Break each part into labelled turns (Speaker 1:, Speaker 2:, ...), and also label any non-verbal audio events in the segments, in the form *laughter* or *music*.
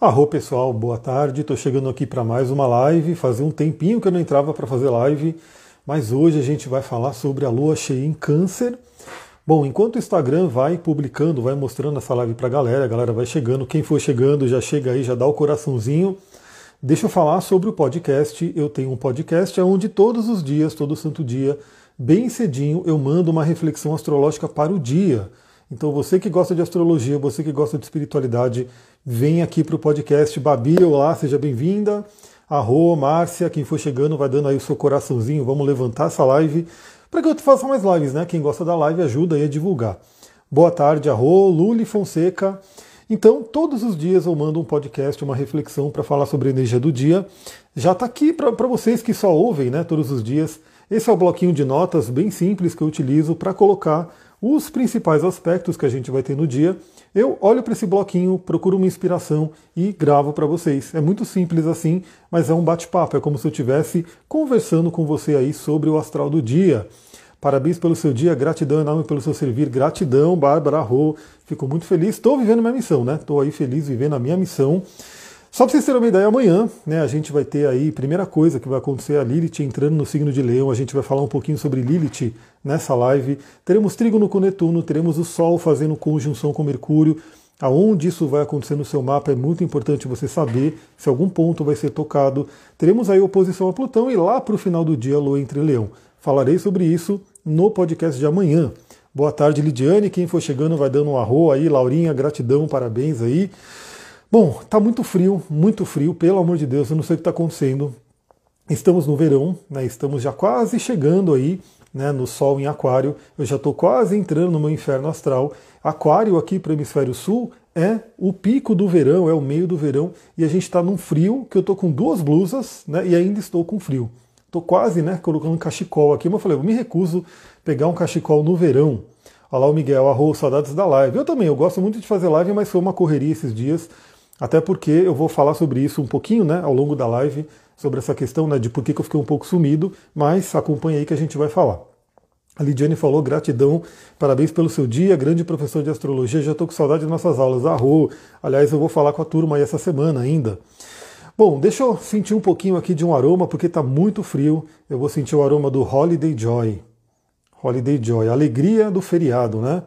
Speaker 1: Arro pessoal, boa tarde. Estou chegando aqui para mais uma live. Fazia um tempinho que eu não entrava para fazer live, mas hoje a gente vai falar sobre a lua cheia em Câncer. Bom, enquanto o Instagram vai publicando, vai mostrando essa live para a galera, a galera vai chegando. Quem for chegando já chega aí, já dá o coraçãozinho. Deixa eu falar sobre o podcast. Eu tenho um podcast onde todos os dias, todo santo dia, bem cedinho, eu mando uma reflexão astrológica para o dia. Então você que gosta de astrologia, você que gosta de espiritualidade, vem aqui para o podcast. Babi, olá, seja bem-vinda. Arro, Márcia, quem for chegando vai dando aí o seu coraçãozinho. Vamos levantar essa live para que eu faça mais lives, né? Quem gosta da live ajuda aí a divulgar. Boa tarde, Arro, Luli Fonseca. Então, todos os dias eu mando um podcast, uma reflexão para falar sobre a energia do dia. Já está aqui para vocês que só ouvem, né, todos os dias. Esse é o bloquinho de notas bem simples que eu utilizo para colocar os principais aspectos que a gente vai ter no dia. Eu olho para esse bloquinho, procuro uma inspiração e gravo para vocês. É muito simples assim, mas é um bate-papo, é como se eu estivesse conversando com você aí sobre o astral do dia. Parabéns pelo seu dia, gratidão enorme pelo seu servir, gratidão, Bárbara Rô. Fico muito feliz, estou vivendo minha missão, né? Estou aí feliz vivendo a minha missão. Só para vocês terem uma ideia, amanhã né, a gente vai ter aí, primeira coisa que vai acontecer, a Lilith entrando no signo de Leão. A gente vai falar um pouquinho sobre Lilith nessa live. Teremos trígono com Netuno, teremos o Sol fazendo conjunção com Mercúrio. Aonde isso vai acontecer no seu mapa é muito importante você saber se algum ponto vai ser tocado. Teremos aí oposição a Plutão e lá para o final do dia a Lua entre Leão. Falarei sobre isso no podcast de amanhã. Boa tarde, Lidiane. Quem for chegando vai dando um arro aí. Laurinha, gratidão, parabéns aí. Bom, tá muito frio, muito frio, pelo amor de Deus, eu não sei o que está acontecendo. Estamos no verão, né, estamos já quase chegando aí né, no Sol em Aquário, eu já estou quase entrando no meu inferno astral. Aquário aqui para o hemisfério sul é o pico do verão, é o meio do verão, e a gente está num frio que eu estou com duas blusas né, e ainda estou com frio. Estou quase né, colocando um cachecol aqui, mas eu falei, eu me recuso pegar um cachecol no verão. Olha lá o Miguel, arroz, saudades da live. Eu também, eu gosto muito de fazer live, mas foi uma correria esses dias. Até porque eu vou falar sobre isso um pouquinho né, ao longo da live, sobre essa questão né, de por que, eu fiquei um pouco sumido, mas acompanha aí que a gente vai falar. A Lidiane falou, gratidão, parabéns pelo seu dia, grande professor de astrologia, já estou com saudade de nossas aulas. Arro, aliás, eu vou falar com a turma aí essa semana ainda. Bom, deixa eu sentir um pouquinho aqui de um aroma, porque está muito frio. Eu vou sentir o aroma do Holiday Joy. Holiday Joy, alegria do feriado, né?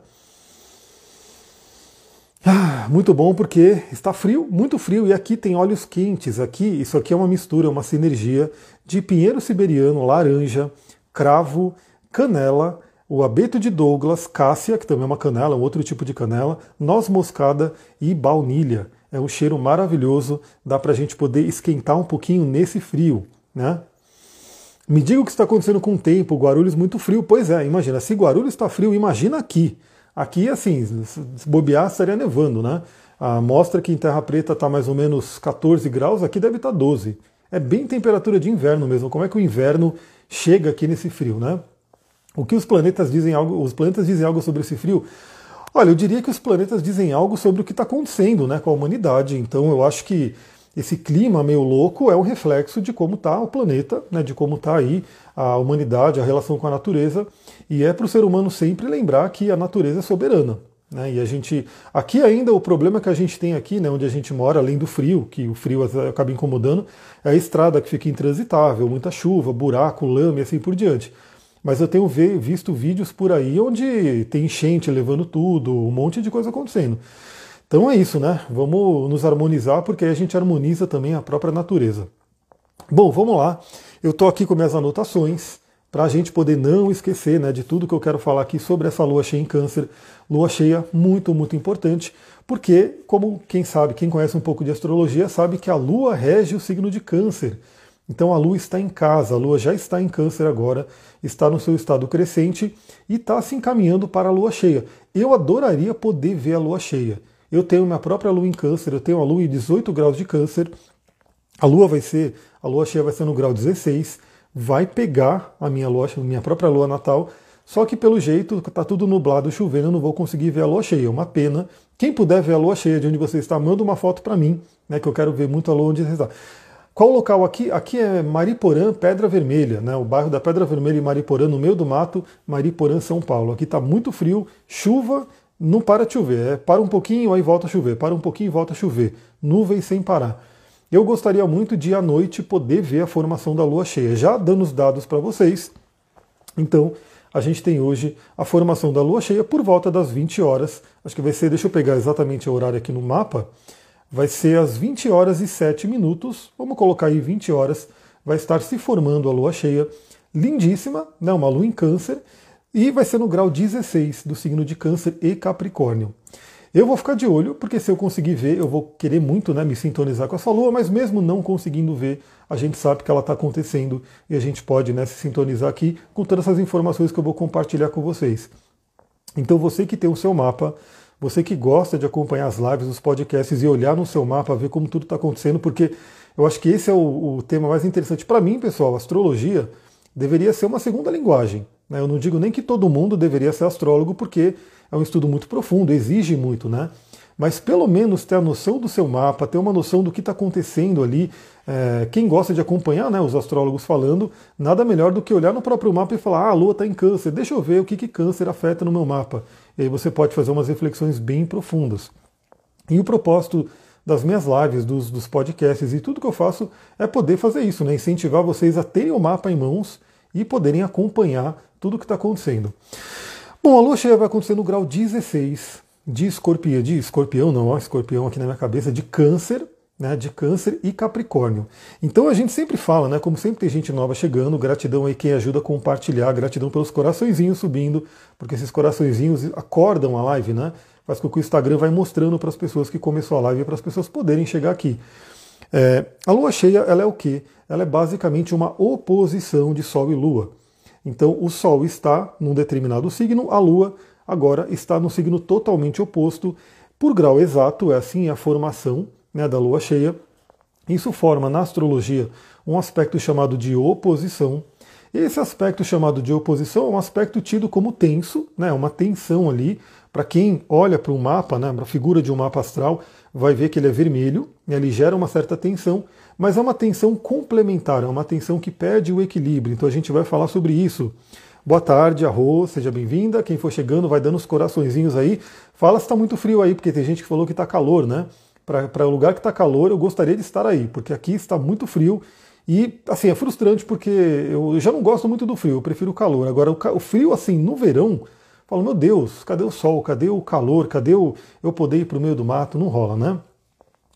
Speaker 1: Ah, muito bom porque está frio, muito frio, e aqui tem óleos quentes. Aqui, isso aqui é uma mistura, uma sinergia de pinheiro siberiano, laranja, cravo, canela, o abeto de Douglas, cássia, que também é uma canela, um outro tipo de canela, noz moscada e baunilha. É um cheiro maravilhoso, dá para a gente poder esquentar um pouquinho nesse frio, né? Me diga o que está acontecendo com o tempo, Guarulhos muito frio. Pois é, imagina, se Guarulhos está frio, imagina aqui. Aqui, assim, se bobear, estaria nevando, né? A mostra que em Terra Preta está mais ou menos 14 graus, aqui deve estar tá 12. É bem temperatura de inverno mesmo. Como é que o inverno chega aqui nesse frio, né? O que os planetas dizem algo, os planetas dizem algo sobre esse frio? Olha, eu diria que os planetas dizem algo sobre o que está acontecendo né, com a humanidade. Então eu acho que esse clima meio louco é um reflexo de como está o planeta, né, de como está aí a humanidade, a relação com a natureza. E é para o ser humano sempre lembrar que a natureza é soberana. Né? E a gente. Aqui ainda o problema que a gente tem aqui, né, onde a gente mora, além do frio, que o frio acaba incomodando, é a estrada que fica intransitável, muita chuva, buraco, lama e assim por diante. Mas eu tenho visto vídeos por aí onde tem enchente levando tudo, um monte de coisa acontecendo. Então é isso, né? Vamos nos harmonizar, porque aí a gente harmoniza também a própria natureza. Bom, vamos lá. Eu estou aqui com minhas anotações para a gente poder não esquecer né, de tudo que eu quero falar aqui sobre essa lua cheia em câncer. Lua cheia muito, muito importante, porque, como quem sabe, quem conhece um pouco de astrologia, sabe que a lua rege o signo de câncer. Então a lua está em casa, a lua já está em câncer agora, está no seu estado crescente e está se encaminhando para a lua cheia. Eu adoraria poder ver a lua cheia. Eu tenho minha própria lua em câncer, eu tenho a lua em 18 graus de câncer. A lua vai ser, a lua cheia vai ser no grau 16 vai pegar a minha lua, minha própria lua natal, só que pelo jeito está tudo nublado, chovendo, eu não vou conseguir ver a lua cheia. É uma pena. Quem puder ver a lua cheia de onde você está, manda uma foto para mim, né, que eu quero ver muito a lua onde você está. Qual o local aqui? Aqui é Mariporã, Pedra Vermelha, né? o bairro da Pedra Vermelha e Mariporã, no meio do mato, Mariporã, São Paulo. Aqui está muito frio, chuva não para de chover, é para um pouquinho, aí volta a chover, para um pouquinho volta a chover. Nuvens sem parar. Eu gostaria muito de à noite poder ver a formação da lua cheia, já dando os dados para vocês. Então, a gente tem hoje a formação da lua cheia por volta das 20 horas. Acho que vai ser, deixa eu pegar exatamente o horário aqui no mapa. Vai ser às 20 horas e 7 minutos. Vamos colocar aí 20 horas. Vai estar se formando a lua cheia. Lindíssima, né? uma lua em câncer. E vai ser no grau 16 do signo de câncer e capricórnio. Eu vou ficar de olho, porque se eu conseguir ver, eu vou querer muito né, me sintonizar com essa lua, mas mesmo não conseguindo ver, a gente sabe que ela está acontecendo e a gente pode né, se sintonizar aqui com todas essas informações que eu vou compartilhar com vocês. Então você que tem o seu mapa, você que gosta de acompanhar as lives, os podcasts e olhar no seu mapa, ver como tudo está acontecendo, porque eu acho que esse é o, o tema mais interessante. Para mim, pessoal, astrologia deveria ser uma segunda linguagem. Né? Eu não digo nem que todo mundo deveria ser astrólogo, porque é um estudo muito profundo, exige muito, né? Mas pelo menos ter a noção do seu mapa, ter uma noção do que está acontecendo ali. É, quem gosta de acompanhar né, os astrólogos falando, nada melhor do que olhar no próprio mapa e falar: ah, a Lua está em câncer, deixa eu ver o que, que câncer afeta no meu mapa. E aí você pode fazer umas reflexões bem profundas. E o propósito das minhas lives, dos, dos podcasts e tudo que eu faço é poder fazer isso, né? incentivar vocês a terem o mapa em mãos e poderem acompanhar tudo o que está acontecendo. Bom, a lua cheia vai acontecer no grau 16 de escorpião, de escorpião não, ó, escorpião aqui na minha cabeça, de câncer, né, de câncer e capricórnio. Então a gente sempre fala, né, como sempre tem gente nova chegando, gratidão aí quem ajuda a compartilhar, gratidão pelos coraçõezinhos subindo, porque esses coraçõezinhos acordam a live, né, faz com que o Instagram vai mostrando para as pessoas que começou a live, para as pessoas poderem chegar aqui. É, a lua cheia, ela é o quê? Ela é basicamente uma oposição de Sol e Lua. Então o Sol está num determinado signo, a Lua agora está no signo totalmente oposto. Por grau exato, é assim a formação né, da Lua cheia. Isso forma na astrologia um aspecto chamado de oposição. Esse aspecto chamado de oposição é um aspecto tido como tenso, né, uma tensão ali. Para quem olha para o mapa, né, para a figura de um mapa astral, vai ver que ele é vermelho, e ele gera uma certa tensão mas é uma tensão complementar, é uma tensão que perde o equilíbrio. Então a gente vai falar sobre isso. Boa tarde, Arro, seja bem-vinda. Quem for chegando vai dando os coraçõezinhos aí. Fala se está muito frio aí, porque tem gente que falou que está calor, né? Para o lugar que está calor, eu gostaria de estar aí, porque aqui está muito frio. E, assim, é frustrante porque eu já não gosto muito do frio, eu prefiro o calor. Agora, o frio, assim, no verão, falo, meu Deus, cadê o sol? Cadê o calor? Cadê o eu poder ir para o meio do mato? Não rola, né?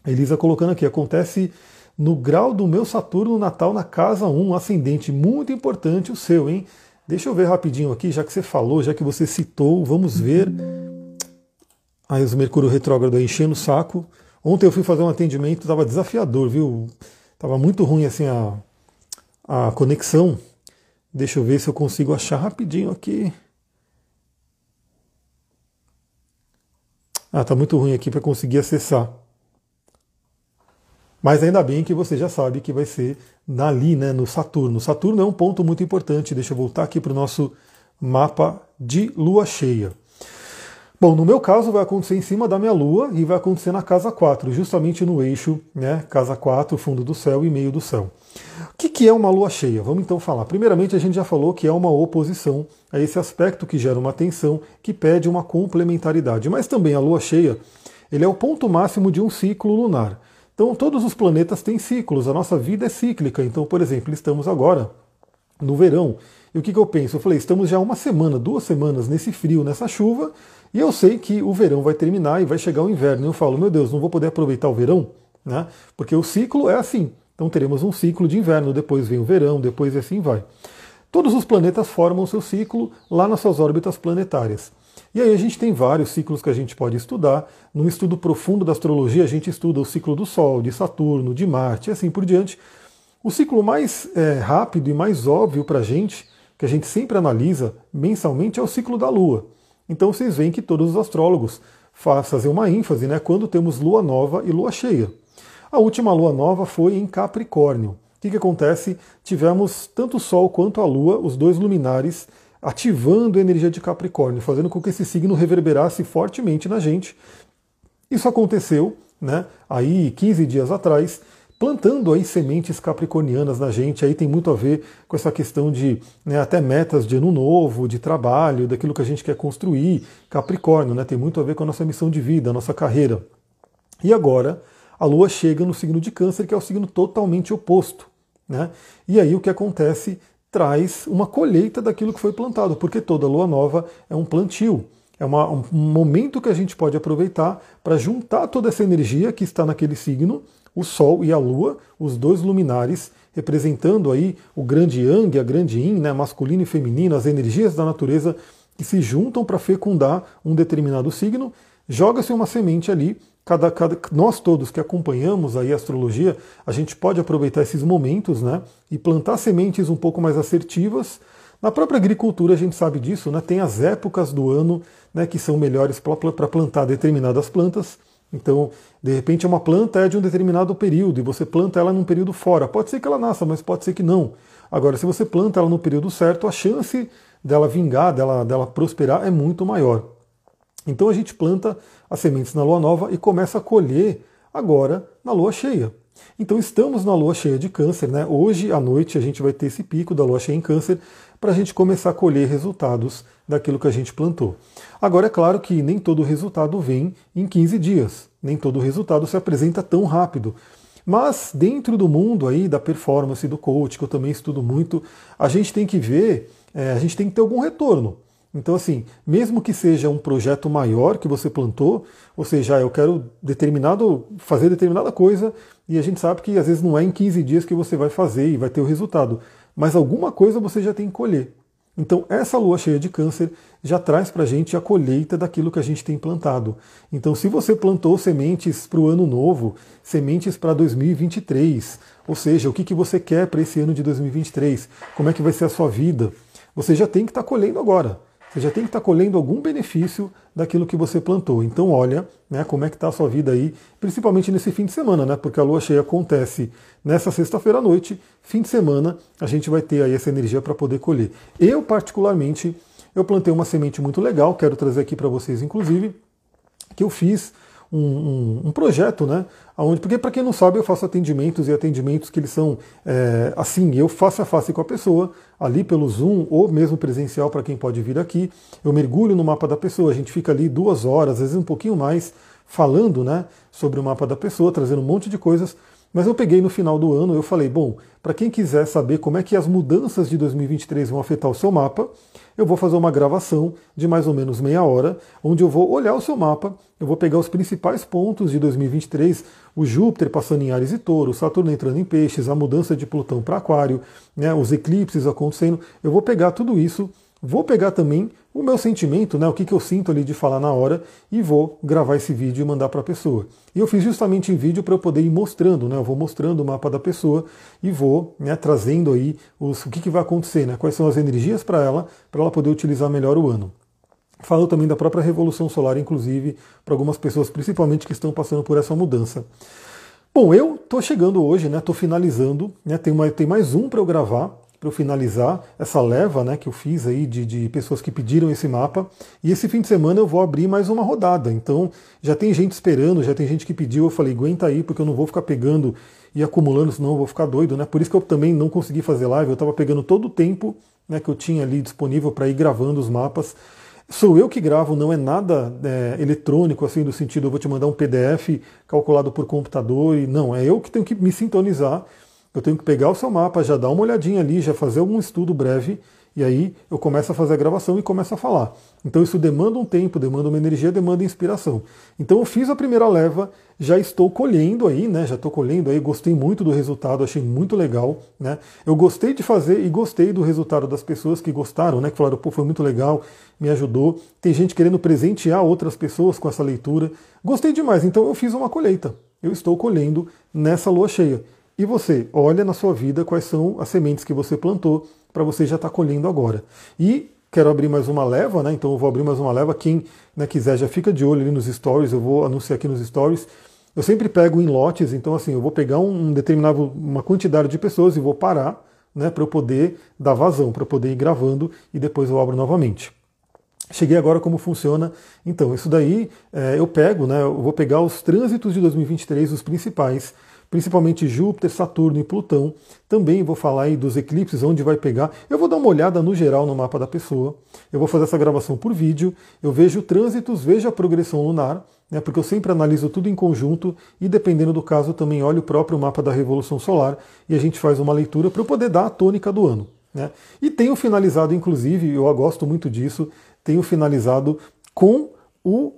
Speaker 1: Elisa colocando aqui, acontece no grau do meu Saturno natal na casa 1, um ascendente muito importante o seu, hein? Deixa eu ver rapidinho aqui, já que você falou, já que você citou, vamos ver. Aí os Mercúrio retrógrado enchendo o saco. Ontem eu fui fazer um atendimento, estava desafiador, viu? Tava muito ruim assim a, a conexão. Deixa eu ver se eu consigo achar rapidinho aqui. Ah, tá muito ruim aqui para conseguir acessar. Mas ainda bem que você já sabe que vai ser ali, né, no Saturno. Saturno é um ponto muito importante. Deixa eu voltar aqui para o nosso mapa de lua cheia. Bom, no meu caso vai acontecer em cima da minha lua e vai acontecer na casa 4, justamente no eixo, né, casa 4, fundo do céu e meio do céu. O que, que é uma lua cheia? Vamos então falar. Primeiramente, a gente já falou que é uma oposição a esse aspecto que gera uma tensão, que pede uma complementaridade. Mas também a lua cheia, ele é o ponto máximo de um ciclo lunar. Então, todos os planetas têm ciclos, a nossa vida é cíclica. Então, por exemplo, estamos agora no verão. E o que, que eu penso? Eu falei, estamos já uma semana, duas semanas nesse frio, nessa chuva, e eu sei que o verão vai terminar e vai chegar o inverno. E eu falo, meu Deus, não vou poder aproveitar o verão? Né? Porque o ciclo é assim. Então teremos um ciclo de inverno, depois vem o verão, depois assim vai. Todos os planetas formam seu ciclo lá nas suas órbitas planetárias. E aí a gente tem vários ciclos que a gente pode estudar. No estudo profundo da astrologia, a gente estuda o ciclo do Sol, de Saturno, de Marte e assim por diante. O ciclo mais é, rápido e mais óbvio para a gente, que a gente sempre analisa mensalmente, é o ciclo da Lua. Então vocês veem que todos os astrólogos fazem uma ênfase né, quando temos Lua nova e Lua cheia. A última Lua nova foi em Capricórnio. O que, que acontece? Tivemos tanto o Sol quanto a Lua, os dois luminares, ativando a energia de Capricórnio, fazendo com que esse signo reverberasse fortemente na gente. Isso aconteceu, né? Aí 15 dias atrás, plantando aí sementes capricornianas na gente. Aí tem muito a ver com essa questão de né, até metas de ano novo, de trabalho, daquilo que a gente quer construir. Capricórnio, né? Tem muito a ver com a nossa missão de vida, a nossa carreira. E agora a Lua chega no signo de Câncer, que é o signo totalmente oposto. Né? E aí o que acontece traz uma colheita daquilo que foi plantado, porque toda lua nova é um plantio. É uma, um momento que a gente pode aproveitar para juntar toda essa energia que está naquele signo, o Sol e a Lua, os dois luminares, representando aí o grande Yang, a grande Yin, né, masculino e feminino, as energias da natureza que se juntam para fecundar um determinado signo, joga-se uma semente ali Cada, cada, nós todos que acompanhamos aí a astrologia, a gente pode aproveitar esses momentos né, e plantar sementes um pouco mais assertivas. Na própria agricultura a gente sabe disso, né, tem as épocas do ano né, que são melhores para plantar determinadas plantas. Então, de repente, uma planta é de um determinado período e você planta ela num período fora. Pode ser que ela nasça, mas pode ser que não. Agora, se você planta ela no período certo, a chance dela vingar, dela, dela prosperar é muito maior. Então a gente planta as sementes na lua nova e começa a colher agora na lua cheia. Então estamos na lua cheia de câncer, né? Hoje à noite a gente vai ter esse pico da lua cheia em câncer para a gente começar a colher resultados daquilo que a gente plantou. Agora é claro que nem todo resultado vem em 15 dias, nem todo resultado se apresenta tão rápido. Mas dentro do mundo aí da performance do coach, que eu também estudo muito, a gente tem que ver, é, a gente tem que ter algum retorno. Então, assim, mesmo que seja um projeto maior que você plantou, ou seja, eu quero determinado, fazer determinada coisa, e a gente sabe que às vezes não é em 15 dias que você vai fazer e vai ter o resultado, mas alguma coisa você já tem que colher. Então, essa lua cheia de câncer já traz para a gente a colheita daquilo que a gente tem plantado. Então, se você plantou sementes para o ano novo, sementes para 2023, ou seja, o que, que você quer para esse ano de 2023, como é que vai ser a sua vida, você já tem que estar tá colhendo agora. Você já tem que estar colhendo algum benefício daquilo que você plantou. Então olha né, como é que está a sua vida aí, principalmente nesse fim de semana, né? Porque a lua cheia acontece nessa sexta-feira à noite, fim de semana, a gente vai ter aí essa energia para poder colher. Eu, particularmente, eu plantei uma semente muito legal, quero trazer aqui para vocês, inclusive, que eu fiz um, um, um projeto, né? Onde, porque para quem não sabe, eu faço atendimentos e atendimentos que eles são é, assim, eu face a face com a pessoa, ali pelo Zoom, ou mesmo presencial para quem pode vir aqui. Eu mergulho no mapa da pessoa, a gente fica ali duas horas, às vezes um pouquinho mais, falando né, sobre o mapa da pessoa, trazendo um monte de coisas. Mas eu peguei no final do ano, eu falei, bom, para quem quiser saber como é que as mudanças de 2023 vão afetar o seu mapa, eu vou fazer uma gravação de mais ou menos meia hora, onde eu vou olhar o seu mapa, eu vou pegar os principais pontos de 2023, o Júpiter passando em Ares e Touro, Saturno entrando em Peixes, a mudança de Plutão para Aquário, né, os eclipses acontecendo, eu vou pegar tudo isso Vou pegar também o meu sentimento, né, o que, que eu sinto ali de falar na hora, e vou gravar esse vídeo e mandar para a pessoa. E eu fiz justamente em vídeo para eu poder ir mostrando, né, eu vou mostrando o mapa da pessoa e vou né, trazendo aí os, o que, que vai acontecer, né, quais são as energias para ela, para ela poder utilizar melhor o ano. Falo também da própria revolução solar, inclusive, para algumas pessoas, principalmente que estão passando por essa mudança. Bom, eu estou chegando hoje, né? Estou finalizando, né? Tem, uma, tem mais um para eu gravar para eu finalizar essa leva né, que eu fiz aí de, de pessoas que pediram esse mapa. E esse fim de semana eu vou abrir mais uma rodada. Então já tem gente esperando, já tem gente que pediu. Eu falei, aguenta aí, porque eu não vou ficar pegando e acumulando, senão eu vou ficar doido. Né? Por isso que eu também não consegui fazer live. Eu estava pegando todo o tempo né, que eu tinha ali disponível para ir gravando os mapas. Sou eu que gravo, não é nada é, eletrônico, assim, do sentido eu vou te mandar um PDF calculado por computador, e não, é eu que tenho que me sintonizar eu tenho que pegar o seu mapa, já dar uma olhadinha ali, já fazer algum estudo breve, e aí eu começo a fazer a gravação e começo a falar. Então isso demanda um tempo, demanda uma energia, demanda inspiração. Então eu fiz a primeira leva, já estou colhendo aí, né? Já estou colhendo aí, gostei muito do resultado, achei muito legal, né? Eu gostei de fazer e gostei do resultado das pessoas que gostaram, né? Que falaram, pô, foi muito legal, me ajudou. Tem gente querendo presentear outras pessoas com essa leitura. Gostei demais, então eu fiz uma colheita. Eu estou colhendo nessa lua cheia. E você, olha na sua vida quais são as sementes que você plantou para você já estar tá colhendo agora. E quero abrir mais uma leva, né? Então eu vou abrir mais uma leva. Quem né, quiser já fica de olho ali nos stories, eu vou anunciar aqui nos stories. Eu sempre pego em lotes, então assim, eu vou pegar um determinado, uma quantidade de pessoas e vou parar, né, para eu poder dar vazão, para eu poder ir gravando e depois eu abro novamente. Cheguei agora como funciona. Então, isso daí é, eu pego, né? Eu vou pegar os trânsitos de 2023, os principais, principalmente Júpiter, Saturno e Plutão. Também vou falar aí dos eclipses, onde vai pegar. Eu vou dar uma olhada no geral no mapa da pessoa. Eu vou fazer essa gravação por vídeo. Eu vejo trânsitos, vejo a progressão lunar, né, porque eu sempre analiso tudo em conjunto e, dependendo do caso, também olho o próprio mapa da Revolução Solar e a gente faz uma leitura para eu poder dar a tônica do ano. Né? E tenho finalizado, inclusive, eu gosto muito disso, tenho finalizado com o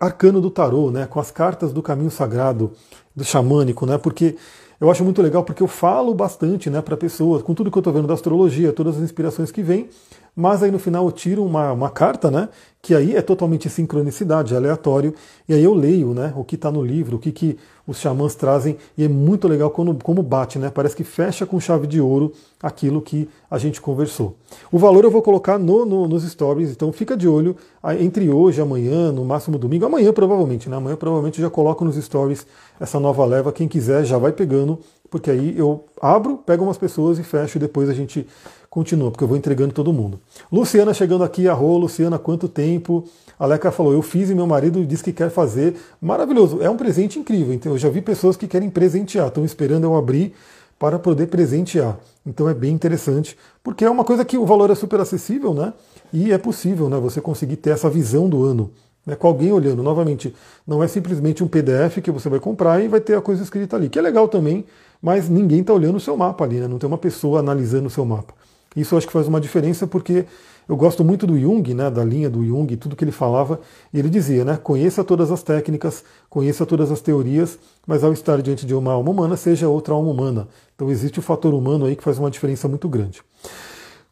Speaker 1: arcano do tarô, né, com as cartas do caminho sagrado, do xamânico, né, porque eu acho muito legal porque eu falo bastante né, para pessoas, com tudo que eu estou vendo da astrologia, todas as inspirações que vêm, mas aí no final eu tiro uma, uma carta, né? Que aí é totalmente sincronicidade, é aleatório, e aí eu leio né, o que está no livro, o que, que os xamãs trazem, e é muito legal quando, como bate, né? Parece que fecha com chave de ouro aquilo que a gente conversou. O valor eu vou colocar no, no, nos stories, então fica de olho entre hoje amanhã, no máximo domingo, amanhã provavelmente, né? Amanhã provavelmente já coloco nos stories essa nova leva, quem quiser já vai pegando, porque aí eu abro, pego umas pessoas e fecho e depois a gente continua, porque eu vou entregando todo mundo. Luciana chegando aqui, arro, Luciana, quanto tempo? A Leca falou, eu fiz e meu marido disse que quer fazer. Maravilhoso, é um presente incrível. Então eu já vi pessoas que querem presentear, estão esperando eu abrir para poder presentear. Então é bem interessante, porque é uma coisa que o valor é super acessível, né? E é possível, né? Você conseguir ter essa visão do ano. Né, com alguém olhando. Novamente, não é simplesmente um PDF que você vai comprar e vai ter a coisa escrita ali, que é legal também, mas ninguém está olhando o seu mapa ali, né? não tem uma pessoa analisando o seu mapa. Isso eu acho que faz uma diferença porque eu gosto muito do Jung, né, da linha do Jung, tudo que ele falava, e ele dizia, né, conheça todas as técnicas, conheça todas as teorias, mas ao estar diante de uma alma humana, seja outra alma humana. Então existe o fator humano aí que faz uma diferença muito grande.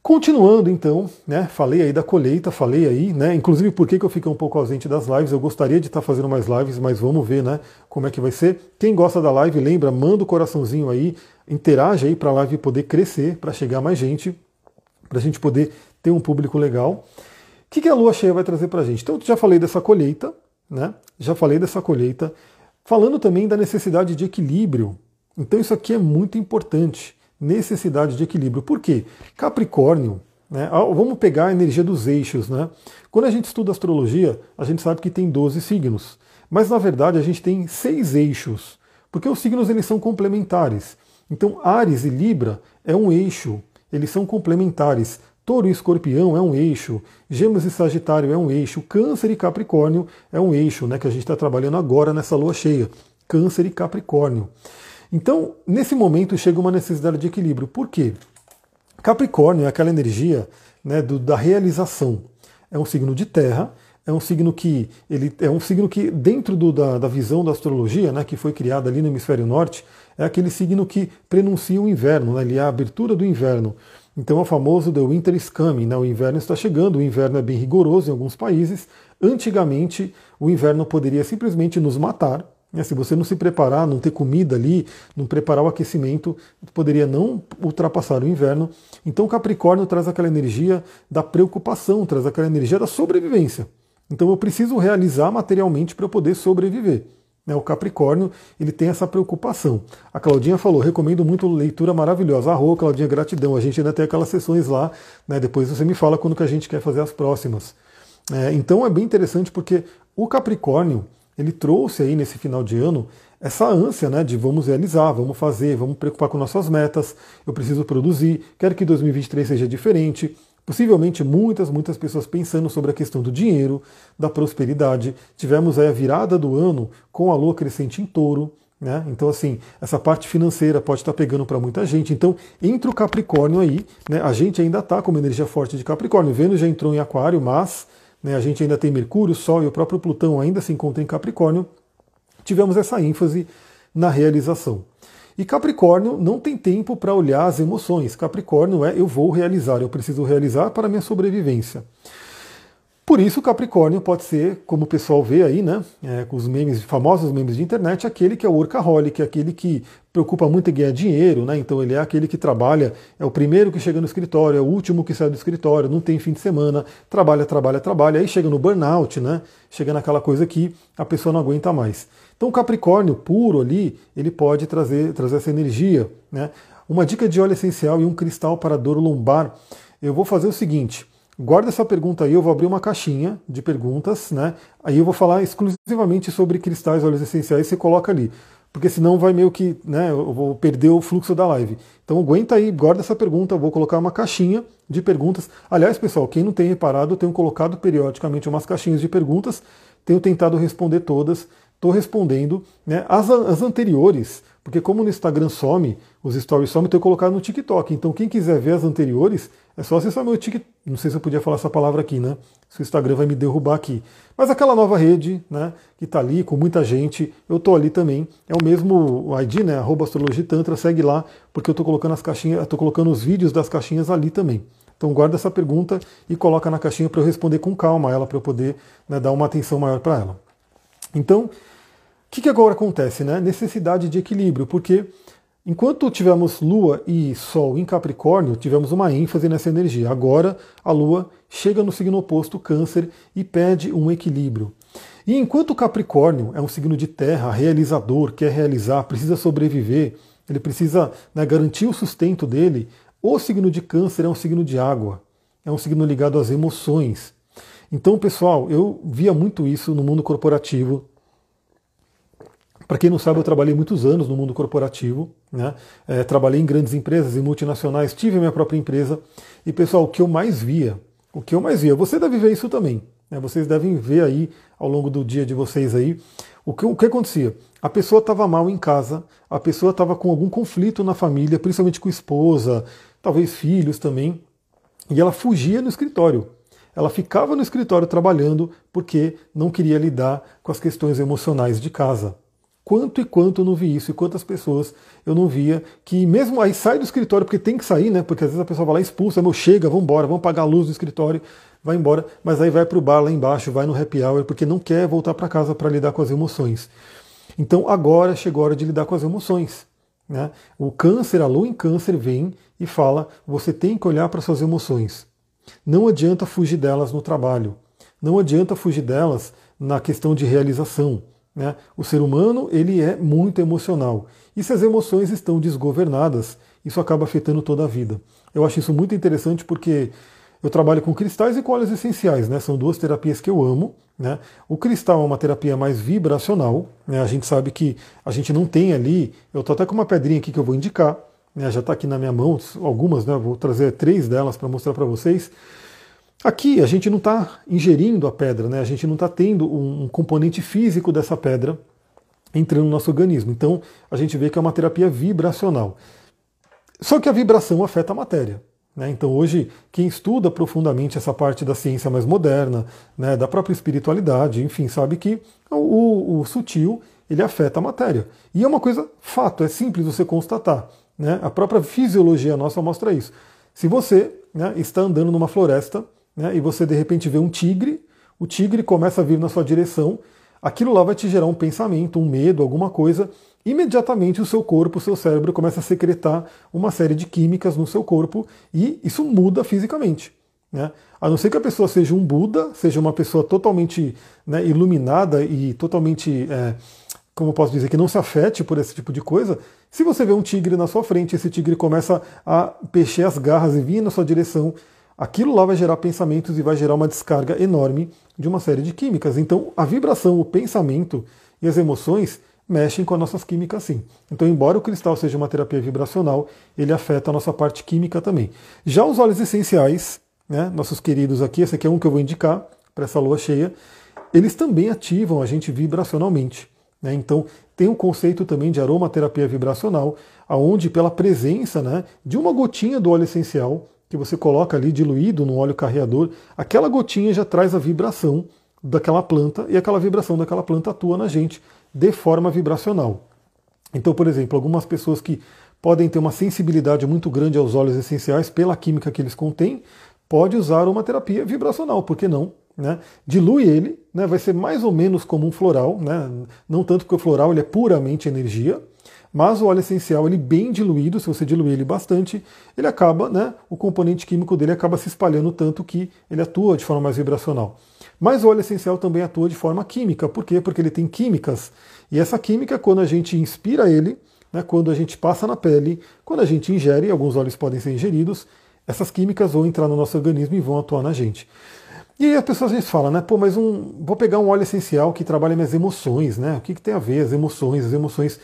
Speaker 1: Continuando então, né, falei aí da colheita, falei aí, né, inclusive por que, eu fiquei um pouco ausente das lives, eu gostaria de estar fazendo mais lives, mas vamos ver, né, como é que vai ser. Quem gosta da live, lembra, manda o coraçãozinho aí, interage aí para a live poder crescer, para chegar mais gente, para a gente poder ter um público legal. O que, que a lua cheia vai trazer para a gente? Então, já falei dessa colheita, né? Já falei dessa colheita, falando também da necessidade de equilíbrio. Então, isso aqui é muito importante. Necessidade de equilíbrio. Por quê? Capricórnio, né? Vamos pegar a energia dos eixos, né? Quando a gente estuda astrologia, a gente sabe que tem 12 signos. Mas na verdade a gente tem seis eixos, porque os signos eles são complementares. Então Ares e Libra é um eixo, eles são complementares. Touro e Escorpião é um eixo, Gêmeos e Sagitário é um eixo, Câncer e Capricórnio é um eixo, né, que a gente está trabalhando agora nessa lua cheia. Câncer e Capricórnio. Então, nesse momento chega uma necessidade de equilíbrio. Por quê? Capricórnio é aquela energia né, do, da realização. É um signo de terra, é um signo que ele é um signo que dentro do, da, da, visão da astrologia, né, que foi criada ali no hemisfério norte, é aquele signo que prenuncia o inverno, né, ele é a abertura do inverno. Então é o famoso The Winter is Coming, né, o inverno está chegando, o inverno é bem rigoroso em alguns países. Antigamente o inverno poderia simplesmente nos matar, né, se você não se preparar, não ter comida ali, não preparar o aquecimento, poderia não ultrapassar o inverno. Então o Capricórnio traz aquela energia da preocupação, traz aquela energia da sobrevivência. Então eu preciso realizar materialmente para poder sobreviver. Né, o Capricórnio ele tem essa preocupação. A Claudinha falou, recomendo muito leitura maravilhosa. Arro, Claudinha, gratidão. A gente ainda tem aquelas sessões lá, né, depois você me fala quando que a gente quer fazer as próximas. É, então é bem interessante porque o Capricórnio ele trouxe aí nesse final de ano essa ânsia né, de vamos realizar, vamos fazer, vamos preocupar com nossas metas, eu preciso produzir, quero que 2023 seja diferente. Possivelmente muitas, muitas pessoas pensando sobre a questão do dinheiro, da prosperidade. Tivemos aí a virada do ano com a lua crescente em touro. Né? Então, assim, essa parte financeira pode estar pegando para muita gente. Então, entra o Capricórnio aí, né? a gente ainda está com uma energia forte de Capricórnio. Vênus já entrou em Aquário, mas né, a gente ainda tem Mercúrio, Sol e o próprio Plutão ainda se encontram em Capricórnio. Tivemos essa ênfase na realização. E Capricórnio não tem tempo para olhar as emoções. Capricórnio é eu vou realizar, eu preciso realizar para minha sobrevivência. Por isso, Capricórnio pode ser, como o pessoal vê aí, né, é, com os memes, famosos memes de internet, aquele que é o workaholic, aquele que preocupa muito em ganhar dinheiro, né? Então ele é aquele que trabalha, é o primeiro que chega no escritório, é o último que sai do escritório, não tem fim de semana, trabalha, trabalha, trabalha, aí chega no burnout, né? Chega naquela coisa que a pessoa não aguenta mais. Então o Capricórnio puro ali, ele pode trazer, trazer essa energia, né? Uma dica de óleo essencial e um cristal para dor lombar. Eu vou fazer o seguinte, Guarda essa pergunta aí, eu vou abrir uma caixinha de perguntas, né? Aí eu vou falar exclusivamente sobre cristais óleos essenciais, você coloca ali. porque senão vai meio que, né, eu vou perder o fluxo da live. Então aguenta aí, guarda essa pergunta, eu vou colocar uma caixinha de perguntas. Aliás, pessoal, quem não tem reparado, eu tenho colocado periodicamente umas caixinhas de perguntas, tenho tentado responder todas, estou respondendo. Né? As, as anteriores, porque como no Instagram some, os stories some, eu colocado no TikTok. Então quem quiser ver as anteriores, é só acessar meu TikTok. Não sei se eu podia falar essa palavra aqui, né? Se o Instagram vai me derrubar aqui. Mas aquela nova rede, né? Que está ali com muita gente, eu tô ali também. É o mesmo ID, né? Arroba Astrologia Tantra, segue lá, porque eu estou colocando as caixinhas, estou colocando os vídeos das caixinhas ali também. Então guarda essa pergunta e coloca na caixinha para eu responder com calma ela, para eu poder né, dar uma atenção maior para ela. Então, o que, que agora acontece? Né? Necessidade de equilíbrio, porque enquanto tivemos Lua e Sol em Capricórnio, tivemos uma ênfase nessa energia. Agora a Lua chega no signo oposto, Câncer, e pede um equilíbrio. E enquanto Capricórnio é um signo de terra, realizador, quer realizar, precisa sobreviver, ele precisa né, garantir o sustento dele, o signo de Câncer é um signo de água, é um signo ligado às emoções. Então, pessoal, eu via muito isso no mundo corporativo. Para quem não sabe, eu trabalhei muitos anos no mundo corporativo, né? É, trabalhei em grandes empresas e multinacionais, tive minha própria empresa. E, pessoal, o que eu mais via, o que eu mais via, você deve ver isso também. Né? Vocês devem ver aí ao longo do dia de vocês aí o que, o que acontecia. A pessoa estava mal em casa, a pessoa estava com algum conflito na família, principalmente com esposa, talvez filhos também, e ela fugia no escritório. Ela ficava no escritório trabalhando porque não queria lidar com as questões emocionais de casa. Quanto e quanto eu não vi isso, e quantas pessoas eu não via que mesmo aí sai do escritório, porque tem que sair, né? Porque às vezes a pessoa vai lá expulsa, meu, chega, vamos embora, vamos pagar a luz do escritório, vai embora, mas aí vai para o bar lá embaixo, vai no happy hour, porque não quer voltar para casa para lidar com as emoções. Então agora chegou a hora de lidar com as emoções. Né? O câncer, a lua em câncer vem e fala: você tem que olhar para suas emoções. Não adianta fugir delas no trabalho. Não adianta fugir delas na questão de realização. Né? O ser humano ele é muito emocional. E se as emoções estão desgovernadas, isso acaba afetando toda a vida. Eu acho isso muito interessante porque eu trabalho com cristais e com óleos essenciais, né? São duas terapias que eu amo. Né? O cristal é uma terapia mais vibracional. Né? A gente sabe que a gente não tem ali. Eu estou até com uma pedrinha aqui que eu vou indicar. Né? Já está aqui na minha mão, algumas, né? Vou trazer três delas para mostrar para vocês. Aqui a gente não está ingerindo a pedra, né? A gente não está tendo um, um componente físico dessa pedra entrando no nosso organismo. Então a gente vê que é uma terapia vibracional. Só que a vibração afeta a matéria. Né? Então, hoje, quem estuda profundamente essa parte da ciência mais moderna, né, da própria espiritualidade, enfim, sabe que o, o, sutil ele afeta a matéria. E é uma coisa fato, é simples você constatar. Né? A própria fisiologia nossa mostra isso. Se você né, está andando numa floresta né, e você de repente vê um tigre, o tigre começa a vir na sua direção, aquilo lá vai te gerar um pensamento, um medo, alguma coisa, imediatamente o seu corpo, o seu cérebro começa a secretar uma série de químicas no seu corpo e isso muda fisicamente. Né? A não ser que a pessoa seja um Buda, seja uma pessoa totalmente né, iluminada e totalmente, é, como eu posso dizer, que não se afete por esse tipo de coisa. Se você vê um tigre na sua frente, esse tigre começa a peixer as garras e vir na sua direção, aquilo lá vai gerar pensamentos e vai gerar uma descarga enorme de uma série de químicas. Então, a vibração, o pensamento e as emoções mexem com as nossas químicas sim. Então, embora o cristal seja uma terapia vibracional, ele afeta a nossa parte química também. Já os óleos essenciais, né, nossos queridos aqui, esse aqui é um que eu vou indicar para essa lua cheia, eles também ativam a gente vibracionalmente. Né? Então, tem um conceito também de aromaterapia vibracional, aonde pela presença né, de uma gotinha do óleo essencial que você coloca ali diluído no óleo carreador, aquela gotinha já traz a vibração daquela planta e aquela vibração daquela planta atua na gente de forma vibracional. Então, por exemplo, algumas pessoas que podem ter uma sensibilidade muito grande aos óleos essenciais pela química que eles contêm, pode usar uma terapia vibracional, por que não? Né? Dilui ele, né? vai ser mais ou menos como um floral, né? não tanto porque o floral ele é puramente energia, mas o óleo essencial, ele bem diluído, se você diluir ele bastante, ele acaba, né, o componente químico dele acaba se espalhando tanto que ele atua de forma mais vibracional. Mas o óleo essencial também atua de forma química. Por quê? Porque ele tem químicas. E essa química, quando a gente inspira ele, né, quando a gente passa na pele, quando a gente ingere, alguns óleos podem ser ingeridos, essas químicas vão entrar no nosso organismo e vão atuar na gente. E as pessoas às vezes falam, né? Pô, mas um, vou pegar um óleo essencial que trabalha minhas emoções, né? O que, que tem a ver as emoções? As emoções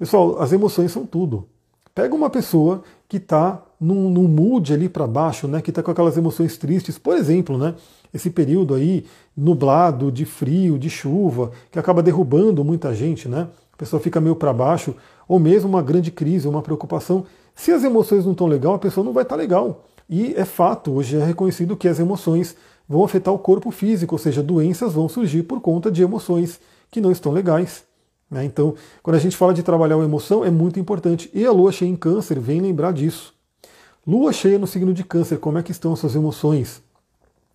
Speaker 1: Pessoal, as emoções são tudo. Pega uma pessoa que está num, num mood ali para baixo, né, que está com aquelas emoções tristes, por exemplo, né, esse período aí nublado, de frio, de chuva, que acaba derrubando muita gente, né? A pessoa fica meio para baixo, ou mesmo uma grande crise, uma preocupação. Se as emoções não estão legal, a pessoa não vai estar tá legal. E é fato, hoje é reconhecido que as emoções vão afetar o corpo físico, ou seja, doenças vão surgir por conta de emoções que não estão legais. Né? Então, quando a gente fala de trabalhar a emoção, é muito importante. E a lua cheia em câncer vem lembrar disso. Lua cheia no signo de câncer, como é que estão as suas emoções?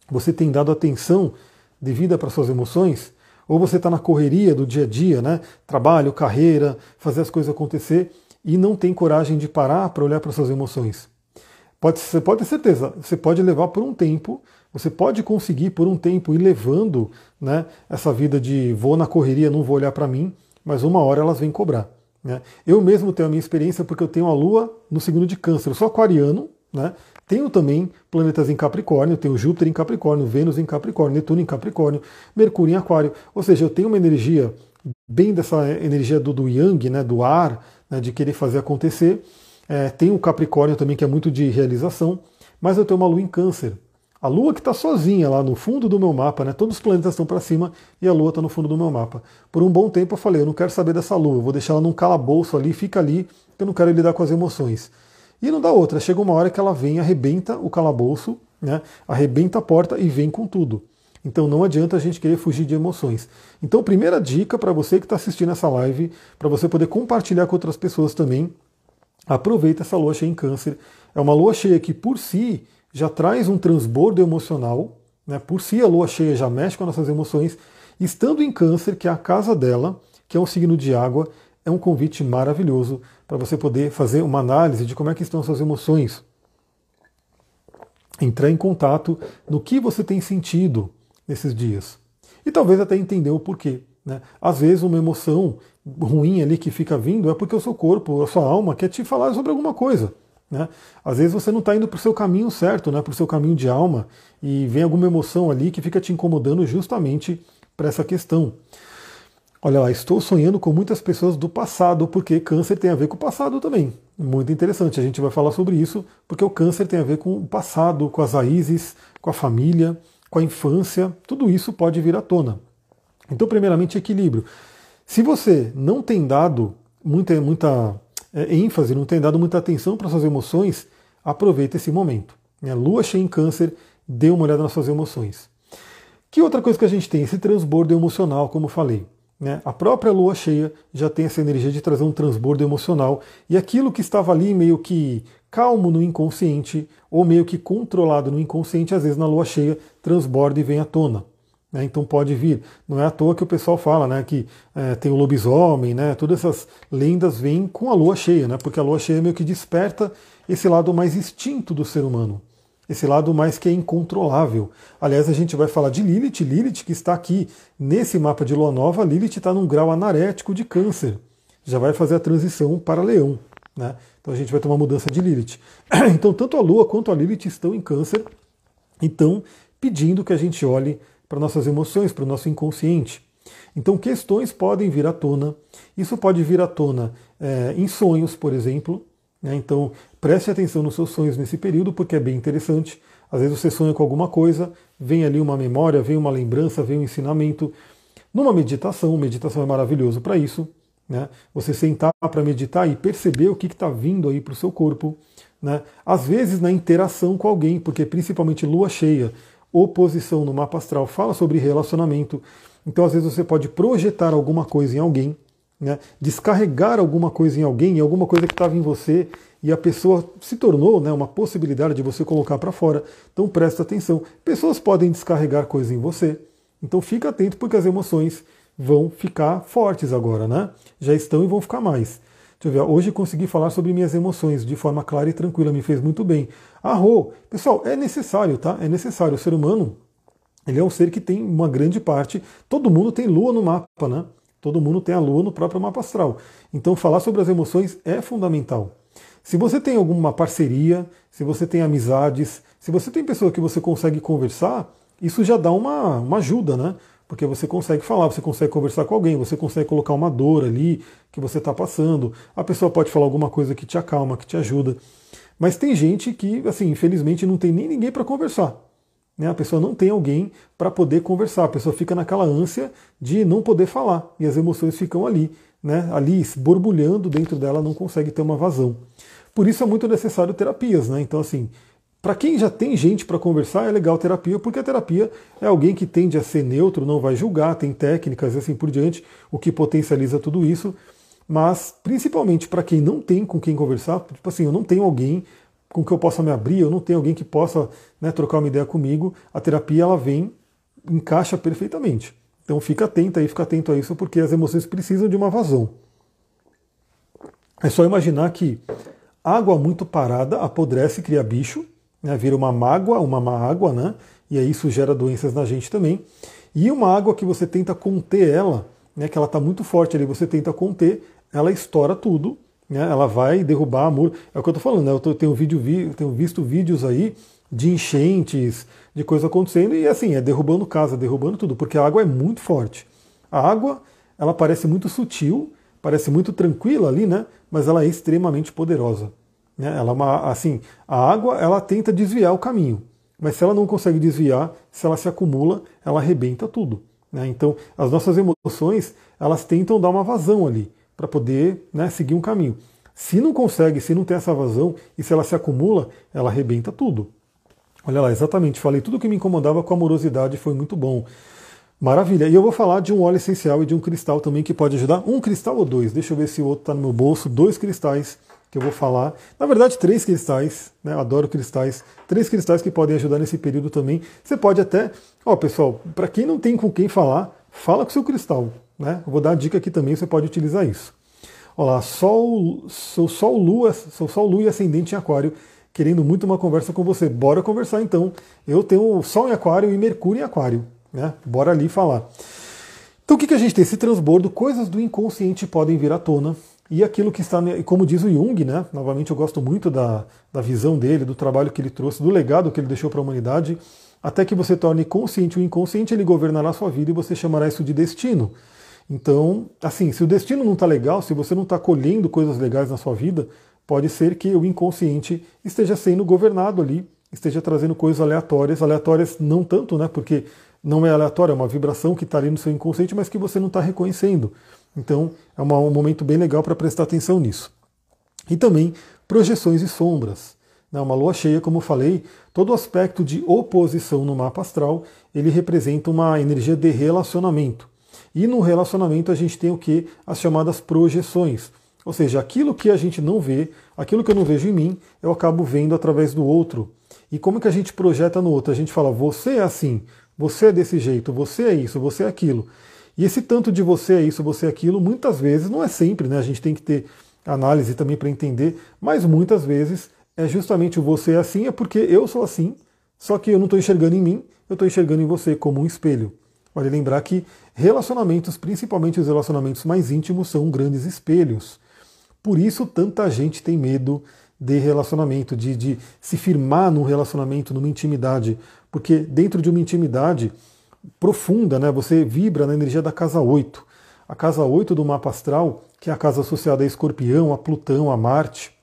Speaker 1: Você tem dado atenção devida para suas emoções? Ou você está na correria do dia a dia, né? Trabalho, carreira, fazer as coisas acontecer e não tem coragem de parar para olhar para suas emoções? Pode, você pode ter certeza, você pode levar por um tempo, você pode conseguir por um tempo ir levando né, essa vida de vou na correria, não vou olhar para mim, mas uma hora elas vêm cobrar. Né? Eu mesmo tenho a minha experiência porque eu tenho a Lua no signo de câncer. Eu sou aquariano, né? Tenho também planetas em Capricórnio, tenho Júpiter em Capricórnio, Vênus em Capricórnio, Netuno em Capricórnio, Mercúrio em Aquário. Ou seja, eu tenho uma energia bem dessa energia do, do Yang, né, do ar, né, de querer fazer acontecer. É, tenho o Capricórnio também, que é muito de realização, mas eu tenho uma lua em Câncer. A Lua que está sozinha lá no fundo do meu mapa, né? Todos os planetas estão para cima e a Lua está no fundo do meu mapa. Por um bom tempo eu falei, eu não quero saber dessa Lua, eu vou deixar ela num calabouço ali, fica ali, eu não quero lidar com as emoções. E não dá outra, chega uma hora que ela vem, arrebenta o calabouço, né? arrebenta a porta e vem com tudo. Então não adianta a gente querer fugir de emoções. Então, primeira dica para você que está assistindo essa live, para você poder compartilhar com outras pessoas também, aproveita essa lua cheia em câncer. É uma lua cheia que por si já traz um transbordo emocional, né? por si a lua cheia já mexe com as nossas emoções. Estando em câncer, que é a casa dela, que é um signo de água, é um convite maravilhoso para você poder fazer uma análise de como é que estão as suas emoções. Entrar em contato no que você tem sentido nesses dias. E talvez até entender o porquê. Né? Às vezes uma emoção ruim ali que fica vindo é porque o seu corpo, a sua alma quer te falar sobre alguma coisa. Né? Às vezes você não está indo para o seu caminho certo, né? para o seu caminho de alma, e vem alguma emoção ali que fica te incomodando justamente para essa questão. Olha lá, estou sonhando com muitas pessoas do passado, porque câncer tem a ver com o passado também. Muito interessante, a gente vai falar sobre isso, porque o câncer tem a ver com o passado, com as raízes, com a família, com a infância, tudo isso pode vir à tona. Então, primeiramente, equilíbrio. Se você não tem dado muita, muita ênfase, não tem dado muita atenção para suas emoções, aproveita esse momento. Né? Lua cheia em câncer, dê uma olhada nas suas emoções. Que outra coisa que a gente tem? Esse transbordo emocional, como falei. Né? A própria lua cheia já tem essa energia de trazer um transbordo emocional e aquilo que estava ali meio que calmo no inconsciente ou meio que controlado no inconsciente, às vezes na lua cheia transborda e vem à tona. Né? Então pode vir. Não é à toa que o pessoal fala né, que é, tem o lobisomem, né? todas essas lendas vêm com a lua cheia, né? porque a lua cheia meio que desperta esse lado mais instinto do ser humano esse lado mais que é incontrolável. Aliás, a gente vai falar de Lilith, Lilith que está aqui nesse mapa de lua nova, Lilith está num grau anarético de câncer. Já vai fazer a transição para leão. Né? Então a gente vai ter uma mudança de Lilith. *clears throat* Então, tanto a lua quanto a Lilith estão em câncer e estão pedindo que a gente olhe para nossas emoções, para o nosso inconsciente. Então, questões podem vir à tona. Isso pode vir à tona é, em sonhos, por exemplo. Né? Então, preste atenção nos seus sonhos nesse período, porque é bem interessante. Às vezes você sonha com alguma coisa, vem ali uma memória, vem uma lembrança, vem um ensinamento. Numa meditação, meditação é maravilhoso para isso. Né? Você sentar para meditar e perceber o que está vindo aí para o seu corpo. Né? Às vezes na interação com alguém, porque principalmente lua cheia, oposição no mapa astral fala sobre relacionamento. Então às vezes você pode projetar alguma coisa em alguém né, descarregar alguma coisa em alguém, alguma coisa que estava em você e a pessoa se tornou né, uma possibilidade de você colocar para fora. Então presta atenção. Pessoas podem descarregar coisas em você. Então fica atento porque as emoções vão ficar fortes agora, né? Já estão e vão ficar mais. Deixa eu ver, hoje consegui falar sobre minhas emoções de forma clara e tranquila, me fez muito bem. Arro, pessoal, é necessário, tá? É necessário. O ser humano, ele é um ser que tem uma grande parte, todo mundo tem lua no mapa, né? Todo mundo tem a lua no próprio mapa astral. Então, falar sobre as emoções é fundamental. Se você tem alguma parceria, se você tem amizades, se você tem pessoa que você consegue conversar, isso já dá uma, uma ajuda, né? Porque você consegue falar, você consegue conversar com alguém, você consegue colocar uma dor ali que você está passando. A pessoa pode falar alguma coisa que te acalma, que te ajuda. Mas tem gente que, assim, infelizmente não tem nem ninguém para conversar. Né? A pessoa não tem alguém para poder conversar. A pessoa fica naquela ânsia de não poder falar e as emoções ficam ali, né? Ali borbulhando dentro dela, não consegue ter uma vazão. Por isso é muito necessário terapias, né? Então, assim, para quem já tem gente para conversar, é legal terapia, porque a terapia é alguém que tende a ser neutro, não vai julgar, tem técnicas e assim por diante, o que potencializa tudo isso. Mas, principalmente para quem não tem com quem conversar, tipo assim, eu não tenho alguém com que eu possa me abrir, eu não tenho alguém que possa né, trocar uma ideia comigo, a terapia ela vem, encaixa perfeitamente. Então fica atento aí, fica atento a isso, porque as emoções precisam de uma vazão. É só imaginar que água muito parada apodrece, cria bicho, né, vira uma mágoa, uma má água, né? E aí isso gera doenças na gente também. E uma água que você tenta conter ela, né, que ela está muito forte ali, você tenta conter, ela estoura tudo, né, ela vai derrubar a muro. É o que eu estou falando, né, eu tenho, vídeo, tenho visto vídeos aí de enchentes, de coisa acontecendo, e assim, é derrubando casa, derrubando tudo, porque a água é muito forte. A água, ela parece muito sutil, parece muito tranquila ali, né? Mas ela é extremamente poderosa. Né? Ela é uma, assim, a água ela tenta desviar o caminho, mas se ela não consegue desviar, se ela se acumula, ela arrebenta tudo. Né? Então, as nossas emoções elas tentam dar uma vazão ali para poder né, seguir um caminho. Se não consegue, se não tem essa vazão e se ela se acumula, ela arrebenta tudo. Olha lá, exatamente, falei tudo que me incomodava com a amorosidade, foi muito bom. Maravilha. E eu vou falar de um óleo essencial e de um cristal também que pode ajudar. Um cristal ou dois? Deixa eu ver se o outro está no meu bolso. Dois cristais que eu vou falar. Na verdade, três cristais, né? Adoro cristais. Três cristais que podem ajudar nesse período também. Você pode até, ó, pessoal, para quem não tem com quem falar, fala com seu cristal, né? Eu vou dar a dica aqui também, você pode utilizar isso. Olá, Sol, sou Sol Lua, sou Sol Lua e ascendente em Aquário, querendo muito uma conversa com você. Bora conversar então. Eu tenho Sol em Aquário e Mercúrio em Aquário, né? Bora ali falar. Então o que, que a gente tem? Esse transbordo, coisas do inconsciente podem vir à tona. E aquilo que está, como diz o Jung, né? Novamente eu gosto muito da, da visão dele, do trabalho que ele trouxe, do legado que ele deixou para a humanidade. Até que você torne consciente o inconsciente, ele governará a sua vida e você chamará isso de destino. Então, assim, se o destino não está legal, se você não está colhendo coisas legais na sua vida, pode ser que o inconsciente esteja sendo governado ali, esteja trazendo coisas aleatórias, aleatórias não tanto, né? Porque não é aleatório, é uma vibração que está ali no seu inconsciente, mas que você não está reconhecendo. Então é um momento bem legal para prestar atenção nisso. E também projeções e sombras. Né? Uma lua cheia, como eu falei, todo aspecto de oposição no mapa astral, ele representa uma energia de relacionamento. E no relacionamento a gente tem o que? As chamadas projeções. Ou seja, aquilo que a gente não vê, aquilo que eu não vejo em mim, eu acabo vendo através do outro. E como que a gente projeta no outro? A gente fala, você é assim, você é desse jeito, você é isso, você é aquilo. E esse tanto de você é isso, você é aquilo, muitas vezes, não é sempre, né? A gente tem que ter análise também para entender, mas muitas vezes é justamente o você é assim, é porque eu sou assim, só que eu não estou enxergando em mim, eu estou enxergando em você como um espelho. Vale lembrar que relacionamentos, principalmente os relacionamentos mais íntimos, são grandes espelhos. Por isso tanta gente tem medo de relacionamento, de, de se firmar num relacionamento, numa intimidade. Porque dentro de uma intimidade, profunda, né? Você vibra na energia da casa 8. A casa 8 do mapa astral, que é a casa associada a Escorpião, a Plutão, a Marte,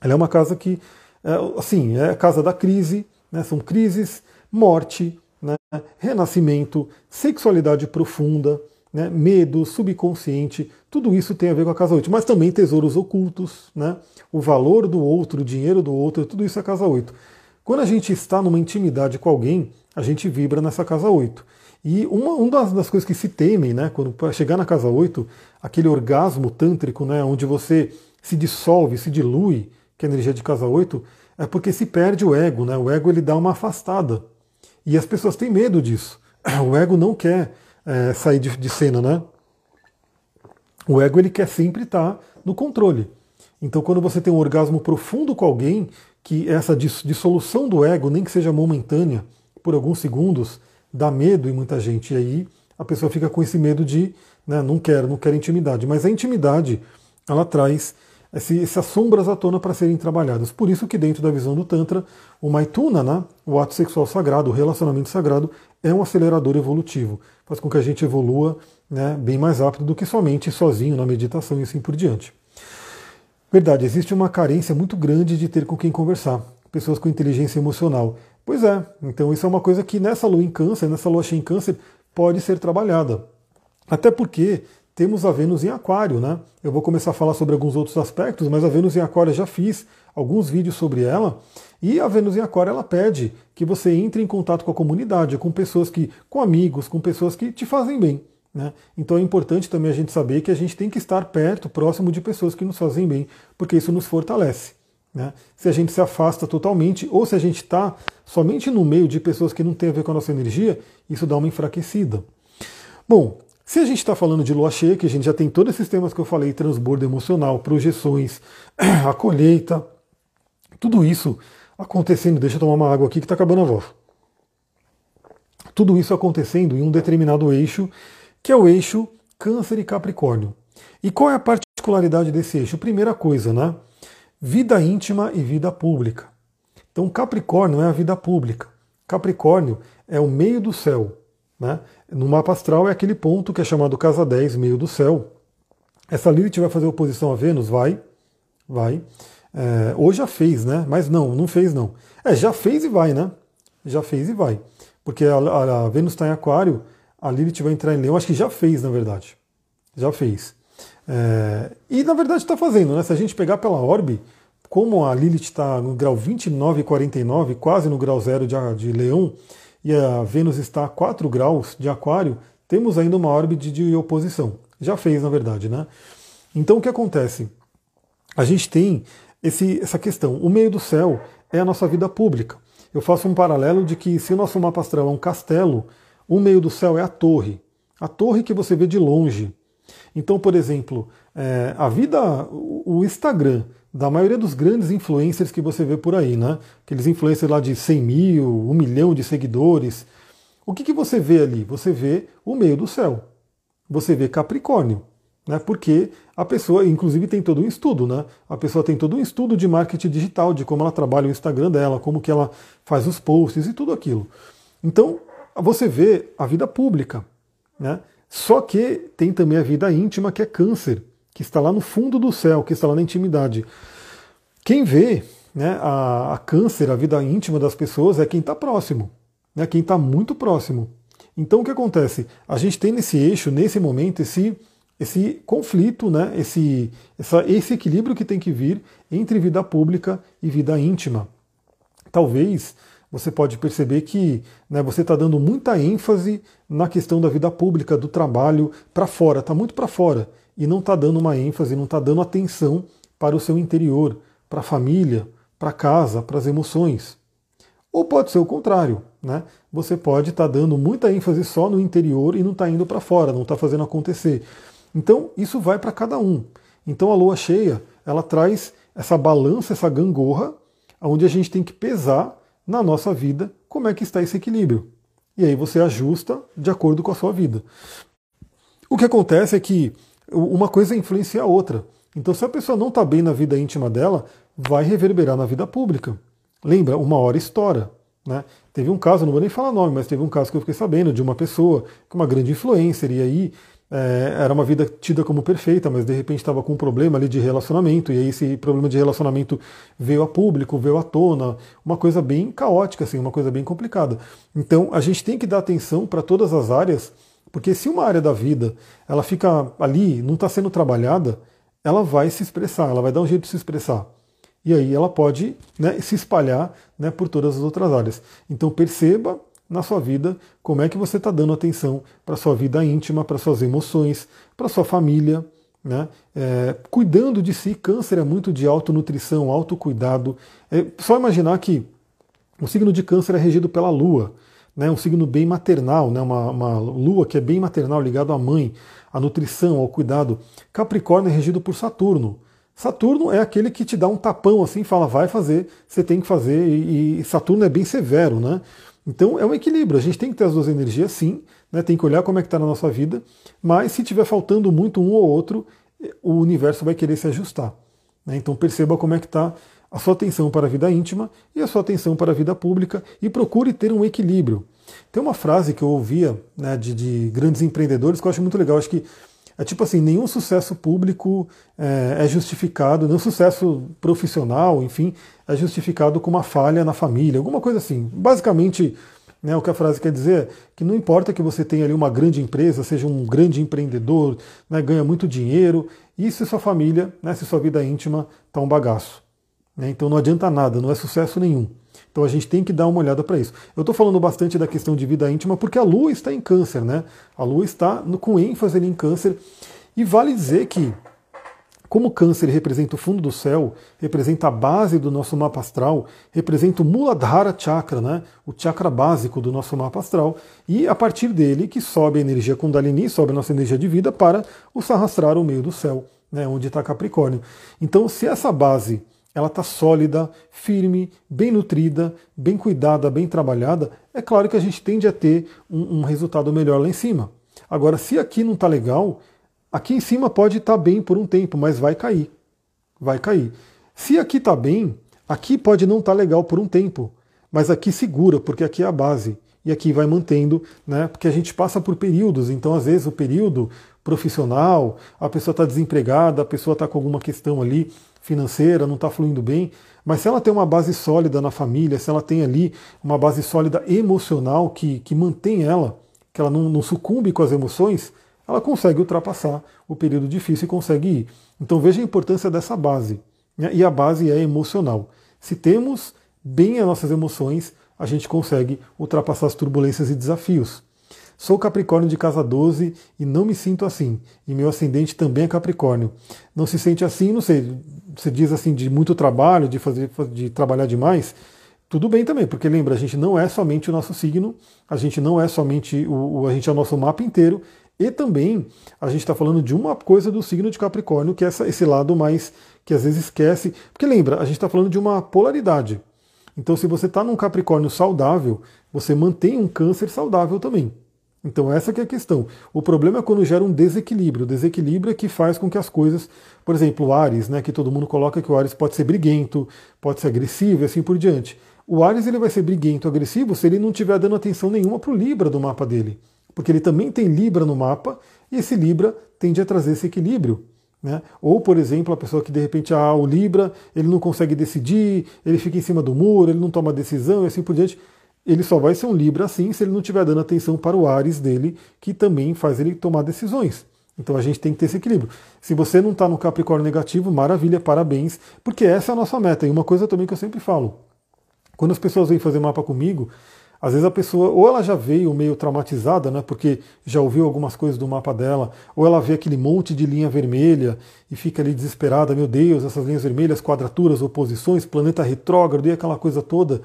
Speaker 1: ela é uma casa que, é, assim, é a casa da crise, né? São crises, morte, né? renascimento, sexualidade profunda, né? medo, subconsciente, tudo isso tem a ver com a casa 8, mas também tesouros ocultos, né? o valor do outro, o dinheiro do outro, tudo isso é a casa 8. Quando a gente está numa intimidade com alguém, a gente vibra nessa casa 8. E uma, uma das, coisas que se temem, né, quando chegar na casa 8, aquele orgasmo tântrico, né, onde você se dissolve, se dilui, que é a energia de casa 8, é porque se perde o ego, né? O ego ele dá uma afastada. E as pessoas têm medo disso. *clears throat* O ego não quer é, sair de, de, cena, né? O ego ele quer sempre estar no controle. Então, quando você tem um orgasmo profundo com alguém, que essa dissolução do ego, nem que seja momentânea, por alguns segundos, dá medo em muita gente. E aí a pessoa fica com esse medo de, né, não quero, não quero intimidade. Mas a intimidade, ela traz esse, essas sombras à tona para serem trabalhadas. Por isso que dentro da visão do Tantra, o Maituna, né, o ato sexual sagrado, o relacionamento sagrado, é um acelerador evolutivo. Faz com que a gente evolua né, bem mais rápido do que somente sozinho na meditação e assim por diante. Verdade, existe uma carência muito grande de ter com quem conversar, pessoas com inteligência emocional. Pois é, então isso é uma coisa que nessa lua em câncer, nessa lua cheia em câncer, pode ser trabalhada. Até porque temos a Vênus em Aquário, né? Eu vou começar a falar sobre alguns outros aspectos, mas a Vênus em Aquário já fiz alguns vídeos sobre ela. E a Vênus em Aquário ela pede que você entre em contato com a comunidade, com pessoas que, com amigos, com pessoas que te fazem bem. Né? Então é importante também a gente saber que a gente tem que estar perto, próximo de pessoas que nos fazem bem, porque isso nos fortalece. Né? Se a gente se afasta totalmente, ou se a gente está somente no meio de pessoas que não têm a ver com a nossa energia, isso dá uma enfraquecida. Bom, se a gente está falando de lua cheia, que a gente já tem todos esses temas que eu falei, transbordo emocional, projeções, *clears throat* a colheita, tudo isso acontecendo, deixa eu tomar uma água aqui que está acabando a voz. Tudo isso acontecendo em um determinado eixo que é o eixo Câncer e Capricórnio. E qual é a particularidade desse eixo? Primeira coisa, né? Vida íntima e vida pública. Então, Capricórnio é a vida pública. Capricórnio é o meio do céu. Né? No mapa astral é aquele ponto que é chamado casa 10, meio do céu. Essa Lilith vai fazer oposição a Vênus? Vai. Vai. É, ou já fez, né? Mas não, não fez não. É, já fez e vai, né? Já fez e vai. Porque a, a, a Vênus está em Aquário, a Lilith vai entrar em Leão, acho que já fez, na verdade. Já fez. É, e na verdade está fazendo, né? Se a gente pegar pela orbe, como a Lilith está no grau 29 e 49, quase no grau zero de, de Leão, e a Vênus está a 4 graus de Aquário, temos ainda uma orbe de, de oposição. Já fez, na verdade, né? Então o que acontece? A gente tem esse, essa questão. O meio do céu é a nossa vida pública. Eu faço um paralelo de que se o nosso mapa astral é um castelo, o meio do céu é a torre. A torre que você vê de longe. Então, por exemplo, é, a vida, o Instagram da maioria dos grandes influencers que você vê por aí, né? Aqueles influencers lá de 100 mil, 1 milhão de seguidores. O que, que você vê ali? Você vê o meio do céu. Você vê Capricórnio. Né? Porque a pessoa, inclusive, tem todo um estudo, né? A pessoa tem todo um estudo de marketing digital, de como ela trabalha o Instagram dela, como que ela faz os posts e tudo aquilo. Então, você vê a vida pública, né? Só que tem também a vida íntima, que é câncer, que está lá no fundo do céu, que está lá na intimidade. Quem vê né, a, a câncer, a vida íntima das pessoas, é quem está próximo, né, quem está muito próximo. Então o que acontece? A gente tem nesse eixo, nesse momento, esse, esse conflito, né, esse, essa, esse equilíbrio que tem que vir entre vida pública e vida íntima. Talvez você pode perceber que né, você está dando muita ênfase na questão da vida pública, do trabalho, para fora, está muito para fora, e não está dando uma ênfase, não está dando atenção para o seu interior, para a família, para casa, para as emoções. Ou pode ser o contrário, né? Você pode estar tá dando muita ênfase só no interior e não está indo para fora, não está fazendo acontecer. Então isso vai para cada um. Então a lua cheia, ela traz essa balança, essa gangorra, onde a gente tem que pesar na nossa vida como é que está esse equilíbrio. E aí você ajusta de acordo com a sua vida. O que acontece é que uma coisa influencia a outra. Então, se a pessoa não está bem na vida íntima dela, vai reverberar na vida pública. Lembra, uma hora estoura. Né? Teve um caso, não vou nem falar nome, mas teve um caso que eu fiquei sabendo de uma pessoa, uma grande influencer, e aí é, era uma vida tida como perfeita, mas de repente estava com um problema ali de relacionamento, e aí esse problema de relacionamento veio a público, veio à tona, uma coisa bem caótica, assim, uma coisa bem complicada. Então a gente tem que dar atenção para todas as áreas, porque se uma área da vida ela fica ali, não está sendo trabalhada, ela vai se expressar, ela vai dar um jeito de se expressar. E aí ela pode né, se espalhar né, por todas as outras áreas. Então perceba na sua vida, como é que você está dando atenção para sua vida íntima, para suas emoções, para sua família, né? É, cuidando de si, câncer é muito de autonutrição, autocuidado. É só imaginar que o signo de câncer é regido pela lua, né? um signo bem maternal, né? uma, uma lua que é bem maternal, ligado à mãe, à nutrição, ao cuidado. Capricórnio é regido por Saturno. Saturno é aquele que te dá um tapão assim, fala, vai fazer, você tem que fazer, e, e Saturno é bem severo, né? Então é um equilíbrio, a gente tem que ter as duas energias sim, né, tem que olhar como é que está na nossa vida, mas se tiver faltando muito um ou outro, o universo vai querer se ajustar. Né? Então perceba como é que está a sua atenção para a vida íntima e a sua atenção para a vida pública e procure ter um equilíbrio. Tem uma frase que eu ouvia né, de, de, grandes empreendedores que eu acho muito legal. Acho que é tipo assim: nenhum sucesso público é, é justificado, nenhum sucesso profissional, enfim, é justificado com uma falha na família, alguma coisa assim. Basicamente, né, o que a frase quer dizer é que não importa que você tenha ali uma grande empresa, seja um grande empreendedor, né, ganha muito dinheiro, e se sua família, né, se sua vida íntima está um bagaço. Né, então não adianta nada, não é sucesso nenhum. Então a gente tem que dar uma olhada para isso. Eu estou falando bastante da questão de vida íntima porque a Lua está em câncer, né? A Lua está no, com ênfase em câncer. E vale dizer que, como câncer representa o fundo do céu, representa a base do nosso mapa astral, representa o Muladhara Chakra, né? o chakra básico do nosso mapa astral, e a partir dele que sobe a energia Kundalini, sobe a nossa energia de vida para o Sahasrara, o meio do céu, né? onde está Capricórnio. Então, se essa base ela está sólida, firme, bem nutrida, bem cuidada, bem trabalhada, é claro que a gente tende a ter um, um resultado melhor lá em cima. Agora, se aqui não está legal, aqui em cima pode estar tá bem por um tempo, mas vai cair. Vai cair. Se aqui está bem, aqui pode não estar tá legal por um tempo, mas aqui segura, porque aqui é a base. E aqui vai mantendo, né? Porque a gente passa por períodos, então às vezes o período profissional, a pessoa está desempregada, a pessoa está com alguma questão ali financeira, não está fluindo bem, mas se ela tem uma base sólida na família, se ela tem ali uma base sólida emocional que, que mantém ela, que ela não, não sucumbe com as emoções, ela consegue ultrapassar o período difícil e consegue ir. Então veja a importância dessa base. Né? E a base é emocional. Se temos bem as nossas emoções, a gente consegue ultrapassar as turbulências e desafios. Sou Capricórnio de casa 12 e não me sinto assim. E meu ascendente também é Capricórnio. Não se sente assim, não sei, você diz assim de muito trabalho, de fazer de trabalhar demais, tudo bem também, porque lembra, a gente não é somente o nosso signo, a gente não é somente o, a gente é o nosso mapa inteiro, e também a gente está falando de uma coisa do signo de Capricórnio, que é essa, esse lado mais que às vezes esquece, porque lembra, a gente está falando de uma polaridade. Então, se você está num Capricórnio saudável, você mantém um câncer saudável também. Então essa é a questão. O problema é quando gera um desequilíbrio. O desequilíbrio é que faz com que as coisas, por exemplo, o Ares, né, que todo mundo coloca que o Ares pode ser briguento, pode ser agressivo e assim por diante. O Ares ele vai ser briguento, agressivo se ele não estiver dando atenção nenhuma para o Libra do mapa dele. Porque ele também tem Libra no mapa e esse Libra tende a trazer esse equilíbrio. Né? Ou, por exemplo, a pessoa que de repente, ah, o Libra, ele não consegue decidir, ele fica em cima do muro, ele não toma decisão e assim por diante ele só vai ser um Libra assim se ele não estiver dando atenção para o Ares dele, que também faz ele tomar decisões. Então a gente tem que ter esse equilíbrio. Se você não está no Capricórnio negativo, maravilha, parabéns, porque essa é a nossa meta. E uma coisa também que eu sempre falo: quando as pessoas vêm fazer mapa comigo, às vezes a pessoa, ou ela já veio meio traumatizada, né, porque já ouviu algumas coisas do mapa dela, ou ela vê aquele monte de linha vermelha e fica ali desesperada: meu Deus, essas linhas vermelhas, quadraturas, oposições, planeta retrógrado e aquela coisa toda.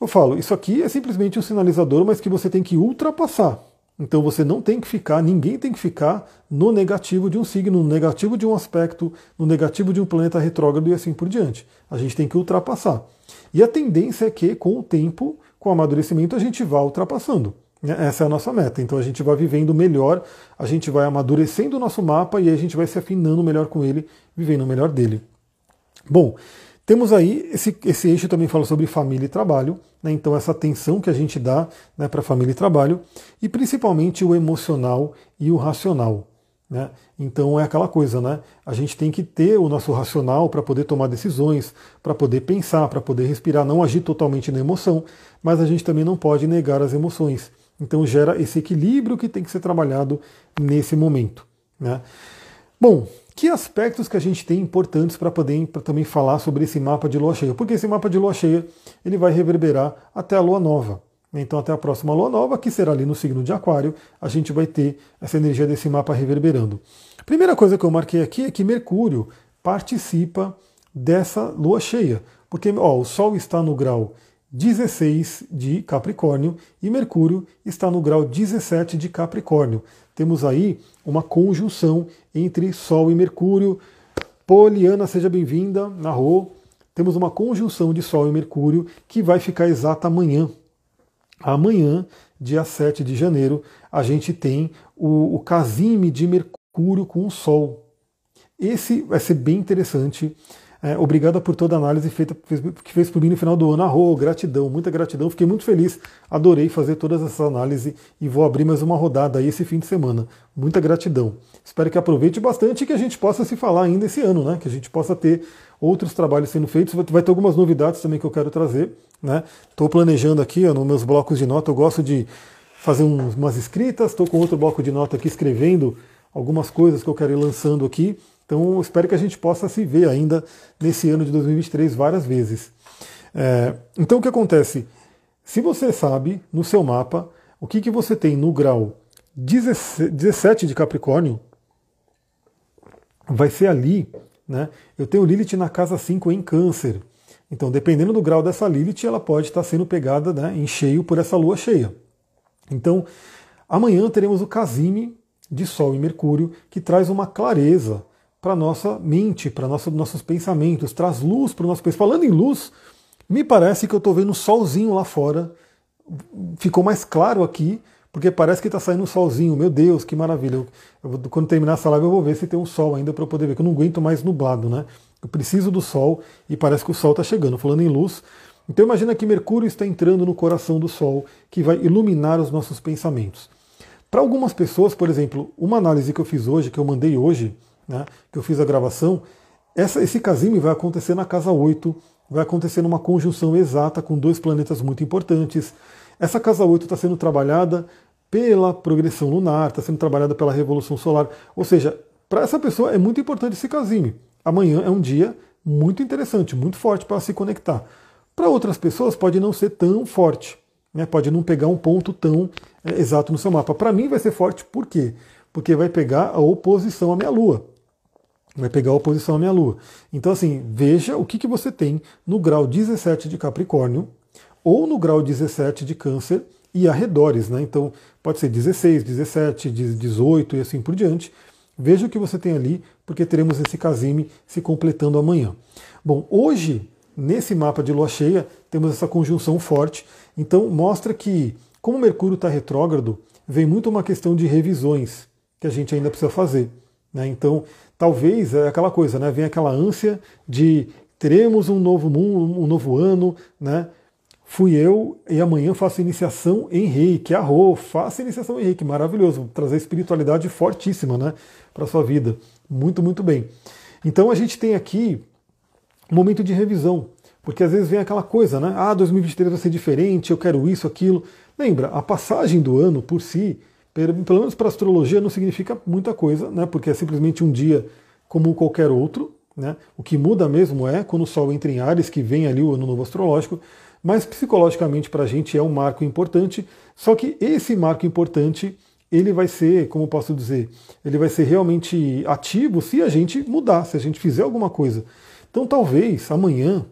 Speaker 1: Eu falo, isso aqui é simplesmente um sinalizador, mas que você tem que ultrapassar. Então você não tem que ficar, ninguém tem que ficar no negativo de um signo, no negativo de um aspecto, no negativo de um planeta retrógrado e assim por diante. A gente tem que ultrapassar. E a tendência é que, com o tempo, com o amadurecimento, a gente vá ultrapassando. Né? Essa é a nossa meta. Então a gente vai vivendo melhor, a gente vai amadurecendo o nosso mapa e a gente vai se afinando melhor com ele, vivendo melhor dele. Bom, temos aí, esse, esse eixo também fala sobre família e trabalho, né? então essa atenção que a gente dá né, para família e trabalho, e principalmente o emocional e o racional. Né? Então é aquela coisa, né? A gente tem que ter o nosso racional para poder tomar decisões, para poder pensar, para poder respirar, não agir totalmente na emoção, mas a gente também não pode negar as emoções. Então gera esse equilíbrio que tem que ser trabalhado nesse momento. Né? Bom, que aspectos que a gente tem importantes para poder pra também falar sobre esse mapa de lua cheia? Porque esse mapa de lua cheia ele vai reverberar até a lua nova. Então, até a próxima lua nova, que será ali no signo de Aquário, a gente vai ter essa energia desse mapa reverberando. Primeira coisa que eu marquei aqui é que Mercúrio participa dessa lua cheia, porque ó, o Sol está no grau 16 de Capricórnio e Mercúrio está no grau 17 de Capricórnio temos aí uma conjunção entre Sol e Mercúrio. Poliana, seja bem-vinda, narrou. Temos uma conjunção de Sol e Mercúrio que vai ficar exata amanhã. Amanhã, dia 7 de janeiro, a gente tem o, o casime de Mercúrio com o Sol. Esse vai ser bem interessante. É, obrigada por toda a análise feita que fez por mim no final do ano. Arro, gratidão, muita gratidão. Fiquei muito feliz, adorei fazer todas essas análises e vou abrir mais uma rodada aí esse fim de semana. Muita gratidão. Espero que aproveite bastante e que a gente possa se falar ainda esse ano, né? Que a gente possa ter outros trabalhos sendo feitos. Vai ter algumas novidades também que eu quero trazer. Estou né? planejando aqui ó, nos meus blocos de nota, eu gosto de fazer umas escritas, estou com outro bloco de nota aqui escrevendo algumas coisas que eu quero ir lançando aqui. Então espero que a gente possa se ver ainda nesse ano de 2023 várias vezes. É, então o que acontece? Se você sabe no seu mapa o que, que você tem no grau 17 de Capricórnio, vai ser ali, né? Eu tenho Lilith na casa 5 em Câncer. Então, dependendo do grau dessa Lilith, ela pode estar sendo pegada né, em cheio por essa lua cheia. Então, amanhã teremos o Casime de Sol e Mercúrio, que traz uma clareza para nossa mente, para nosso, nossos pensamentos, traz luz para o nosso pensamento. Falando em luz, me parece que eu estou vendo um solzinho lá fora. Ficou mais claro aqui, porque parece que está saindo um solzinho. Meu Deus, que maravilha. Eu, eu, quando terminar essa live, eu vou ver se tem um sol ainda para eu poder ver, que eu não aguento mais nublado, né? Eu preciso do sol e parece que o sol está chegando. Falando em luz, então imagina que Mercúrio está entrando no coração do Sol, que vai iluminar os nossos pensamentos. Para algumas pessoas, por exemplo, uma análise que eu fiz hoje, que eu mandei hoje, né, que eu fiz a gravação, essa, esse casime vai acontecer na casa 8, vai acontecer numa conjunção exata com dois planetas muito importantes. Essa casa 8 está sendo trabalhada pela progressão lunar, está sendo trabalhada pela revolução solar. Ou seja, para essa pessoa é muito importante esse casime. Amanhã é um dia muito interessante, muito forte para se conectar. Para outras pessoas pode não ser tão forte, né? pode não pegar um ponto tão é, exato no seu mapa. Para mim vai ser forte por quê? Porque vai pegar a oposição à minha lua vai pegar a oposição à minha Lua. Então, assim, veja o que, que você tem no grau 17 de Capricórnio ou no grau 17 de Câncer e arredores, né? Então, pode ser 16, 17, 18 e assim por diante. Veja o que você tem ali, porque teremos esse casime se completando amanhã. Bom, hoje, nesse mapa de lua cheia, temos essa conjunção forte. Então, mostra que, como Mercúrio está retrógrado, vem muito uma questão de revisões que a gente ainda precisa fazer. Né? Então, talvez é aquela coisa, né? Vem aquela ânsia de teremos um novo mundo, um novo ano, né? Fui eu e amanhã faço iniciação reiki, arro, faça iniciação reiki, maravilhoso, trazer espiritualidade fortíssima, né, para sua vida. Muito, muito bem. Então a gente tem aqui um momento de revisão, porque às vezes vem aquela coisa, né? Ah, 2023 vai ser diferente, eu quero isso, aquilo. Lembra, a passagem do ano por si, pelo menos para astrologia, não significa muita coisa, né? porque é simplesmente um dia como qualquer outro. Né? O que muda mesmo é quando o Sol entra em Ares, que vem ali o ano novo astrológico, mas psicologicamente para a gente é um marco importante. Só que esse marco importante ele vai ser, como posso dizer, ele vai ser realmente ativo se a gente mudar, se a gente fizer alguma coisa. Então talvez amanhã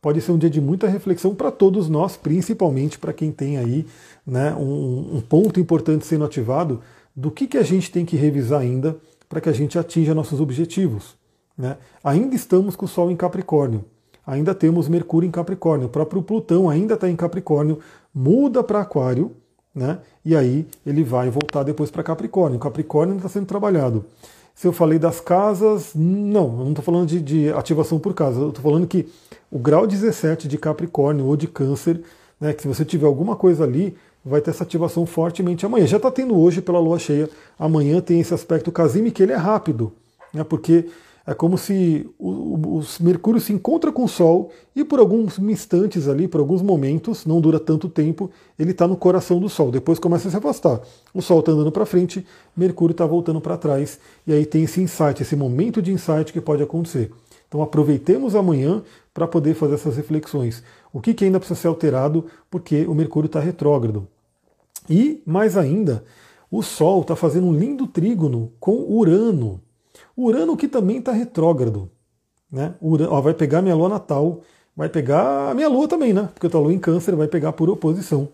Speaker 1: pode ser um dia de muita reflexão para todos nós, principalmente para quem tem aí né, um, um, ponto importante sendo ativado do que, que a gente tem que revisar ainda para que a gente atinja nossos objetivos. Né? Ainda estamos com o Sol em Capricórnio, ainda temos Mercúrio em Capricórnio, o próprio Plutão ainda está em Capricórnio, muda para Aquário, né? e aí ele vai voltar depois para Capricórnio. Capricórnio está sendo trabalhado. Se eu falei das casas, não, eu não estou falando de, de, ativação por casa, eu estou falando que o grau 17 de Capricórnio ou de Câncer, né, que se você tiver alguma coisa ali, vai ter essa ativação fortemente amanhã. Já está tendo hoje pela lua cheia, amanhã tem esse aspecto Casime que ele é rápido, né, porque é como se o, o, Mercúrio se encontra com o Sol e por alguns instantes ali, por alguns momentos, não dura tanto tempo, ele está no coração do Sol. Depois começa a se afastar. O Sol está andando para frente, Mercúrio está voltando para trás e aí tem esse insight, esse momento de insight que pode acontecer. Então aproveitemos amanhã para poder fazer essas reflexões. O que, que ainda precisa ser alterado porque o Mercúrio está retrógrado. E, mais ainda, o Sol está fazendo um lindo trígono com Urano. Urano que também está retrógrado. Né? Urano, ó, vai pegar minha lua natal, vai pegar a minha lua também, né? Porque eu estou lua em câncer, vai pegar por oposição.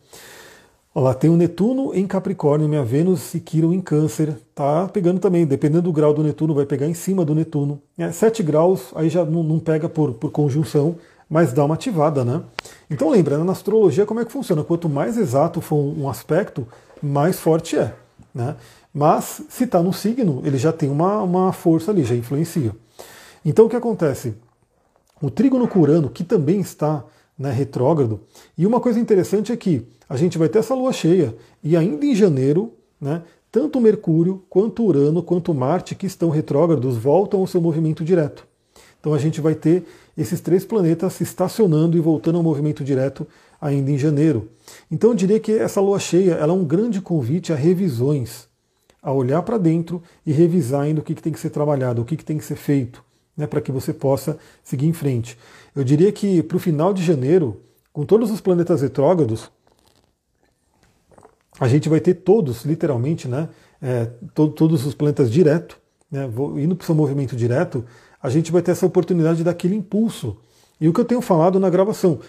Speaker 1: Olha lá, tem o Netuno em Capricórnio, minha Vênus e Quirón em Câncer. Tá pegando também, dependendo do grau do Netuno, vai pegar em cima do Netuno. É, 7 graus, aí já não, não pega por, por conjunção, mas dá uma ativada, né? Então lembrando, na astrologia como é que funciona? Quanto mais exato for um aspecto, mais forte é. Né? Mas se está no signo, ele já tem uma, uma força ali, já influencia. Então o que acontece? o trígono com Urano, que também está né, retrógrado. E uma coisa interessante é que a gente vai ter essa lua cheia e ainda em janeiro, né, tanto Mercúrio, quanto Urano, quanto Marte, que estão retrógrados, voltam ao seu movimento direto. Então a gente vai ter esses três planetas estacionando e voltando ao movimento direto ainda em janeiro. Então eu diria que essa lua cheia ela é um grande convite a revisões, a olhar para dentro e revisar ainda o que, que tem que ser trabalhado, o que, que tem que ser feito, né, para que você possa seguir em frente. Eu diria que para o final de janeiro, com todos os planetas retrógrados, a gente vai ter todos, literalmente, né, é, to todos os planetas direto, né, indo para o seu movimento direto, a gente vai ter essa oportunidade daquele impulso. E o que eu tenho falado na gravação,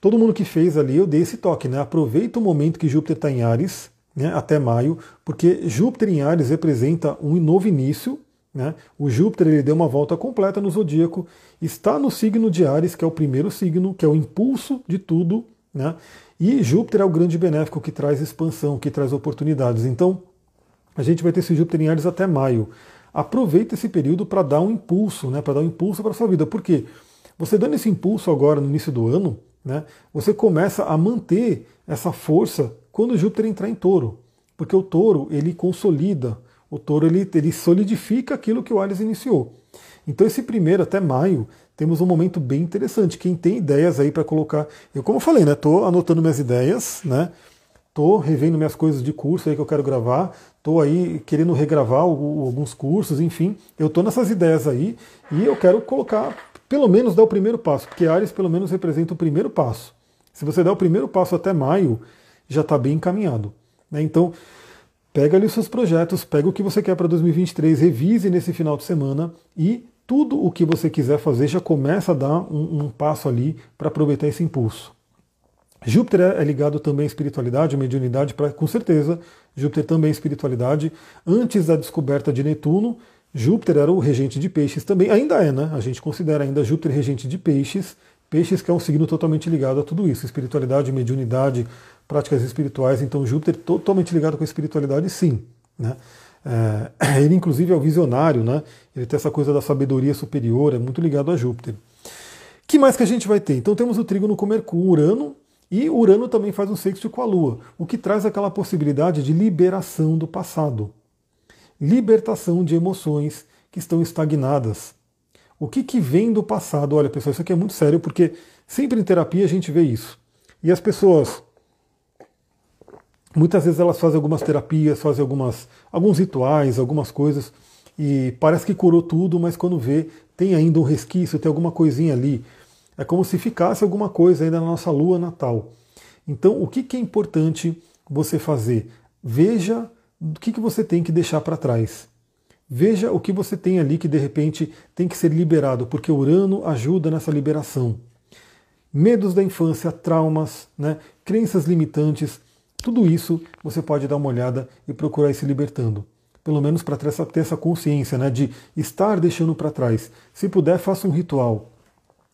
Speaker 1: todo mundo que fez ali, eu dei esse toque, né? Aproveita o momento que Júpiter está em Ares, né, até maio, porque Júpiter em Ares representa um novo início, né? O Júpiter ele deu uma volta completa no zodíaco, está no signo de Ares, que é o primeiro signo, que é o impulso de tudo, né? e Júpiter é o grande benéfico que traz expansão, que traz oportunidades. Então, a gente vai ter esse Júpiter em Ares até maio. Aproveita esse período para dar um impulso, né? para dar um impulso para a sua vida. Por quê? Você dando esse impulso agora no início do ano, né? você começa a manter essa força quando Júpiter entrar em touro. Porque o touro ele consolida o touro ele, ele solidifica aquilo que o Ares iniciou. Então esse primeiro até maio temos um momento bem interessante. Quem tem ideias aí para colocar, eu como eu falei, né, tô anotando minhas ideias, né? Tô revendo minhas coisas de curso aí que eu quero gravar, tô aí querendo regravar alguns cursos, enfim, eu tô nessas ideias aí e eu quero colocar, pelo menos dar o primeiro passo, porque Ares pelo menos representa o primeiro passo. Se você der o primeiro passo até maio, já está bem encaminhado. Né? Então, Pega ali os seus projetos, pega o que você quer para 2023, revise nesse final de semana e tudo o que você quiser fazer já começa a dar um, um passo ali para aproveitar esse impulso. Júpiter é ligado também à espiritualidade, à mediunidade, pra, com certeza. Júpiter também é espiritualidade. Antes da descoberta de Netuno, Júpiter era o regente de peixes também. Ainda é, né? A gente considera ainda Júpiter regente de peixes. Peixes que é um signo totalmente ligado a tudo isso: espiritualidade, mediunidade, práticas espirituais. Então, Júpiter totalmente ligado com a espiritualidade, sim. Né? É, ele, inclusive, é o visionário, né? ele tem essa coisa da sabedoria superior, é muito ligado a Júpiter. que mais que a gente vai ter? Então, temos o trígono com Mercúrio, Urano, e Urano também faz um sexto com a Lua, o que traz aquela possibilidade de liberação do passado, libertação de emoções que estão estagnadas. O que, que vem do passado? Olha, pessoal, isso aqui é muito sério porque sempre em terapia a gente vê isso. E as pessoas Muitas vezes elas fazem algumas terapias, fazem algumas, alguns rituais, algumas coisas, e parece que curou tudo, mas quando vê, tem ainda um resquício, tem alguma coisinha ali. É como se ficasse alguma coisa ainda na nossa lua natal. Então, o que, que é importante você fazer? Veja o que, que você tem que deixar para trás. Veja o que você tem ali que de repente tem que ser liberado, porque Urano ajuda nessa liberação. Medos da infância, traumas, né, crenças limitantes, tudo isso você pode dar uma olhada e procurar ir se libertando. Pelo menos para ter essa, consciência né, de estar deixando para trás. Se puder, faça um ritual.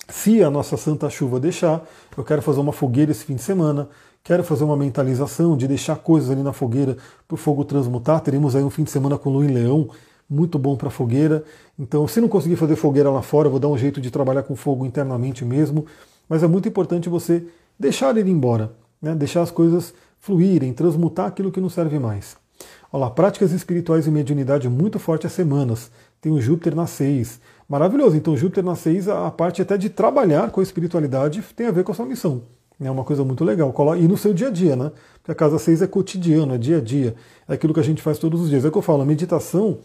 Speaker 1: Se a nossa santa chuva deixar, eu quero fazer uma fogueira esse fim de semana, quero fazer uma mentalização de deixar coisas ali na fogueira para o fogo transmutar. Teremos aí um fim de semana com lua em leão, muito bom para fogueira. Então, se não conseguir fazer fogueira lá fora, vou dar um jeito de trabalhar com fogo internamente mesmo. Mas é muito importante você deixar ele embora, né? deixar as coisas fluírem, transmutar aquilo que não serve mais. Olha lá, práticas espirituais e mediunidade muito forte as semanas. Tem o Júpiter na 6. Maravilhoso. Então, Júpiter na 6, a parte até de trabalhar com a espiritualidade tem a ver com a sua missão. É uma coisa muito legal. E no seu dia a dia, né? Porque a casa 6 é cotidiano, é dia a dia. É aquilo que a gente faz todos os dias. É o que eu falo, a meditação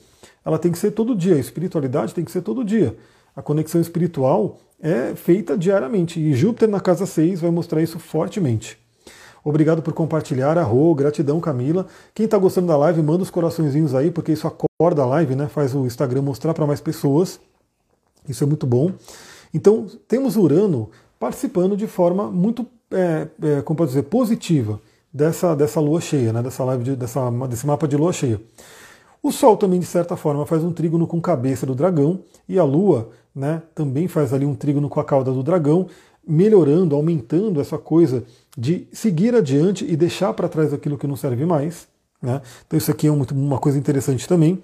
Speaker 1: ela tem que ser todo dia, a espiritualidade tem que ser todo dia. A conexão espiritual é feita diariamente. E Júpiter na casa 6 vai mostrar isso fortemente. Obrigado por compartilhar, arro, gratidão Camila. Quem está gostando da live, manda os coraçõezinhos aí, porque isso acorda a live, né? Faz o Instagram mostrar para mais pessoas. Isso é muito bom. Então, temos Urano participando de forma muito, é, é, como pode dizer, positiva dessa, dessa lua cheia, né? dessa live, de, dessa, desse mapa de lua cheia. O Sol também, de certa forma, faz um trígono com cabeça do dragão, e a Lua né, também faz ali um trígono com a cauda do dragão, melhorando, aumentando essa coisa de seguir adiante e deixar para trás aquilo que não serve mais. Né? Então isso aqui é uma coisa interessante também.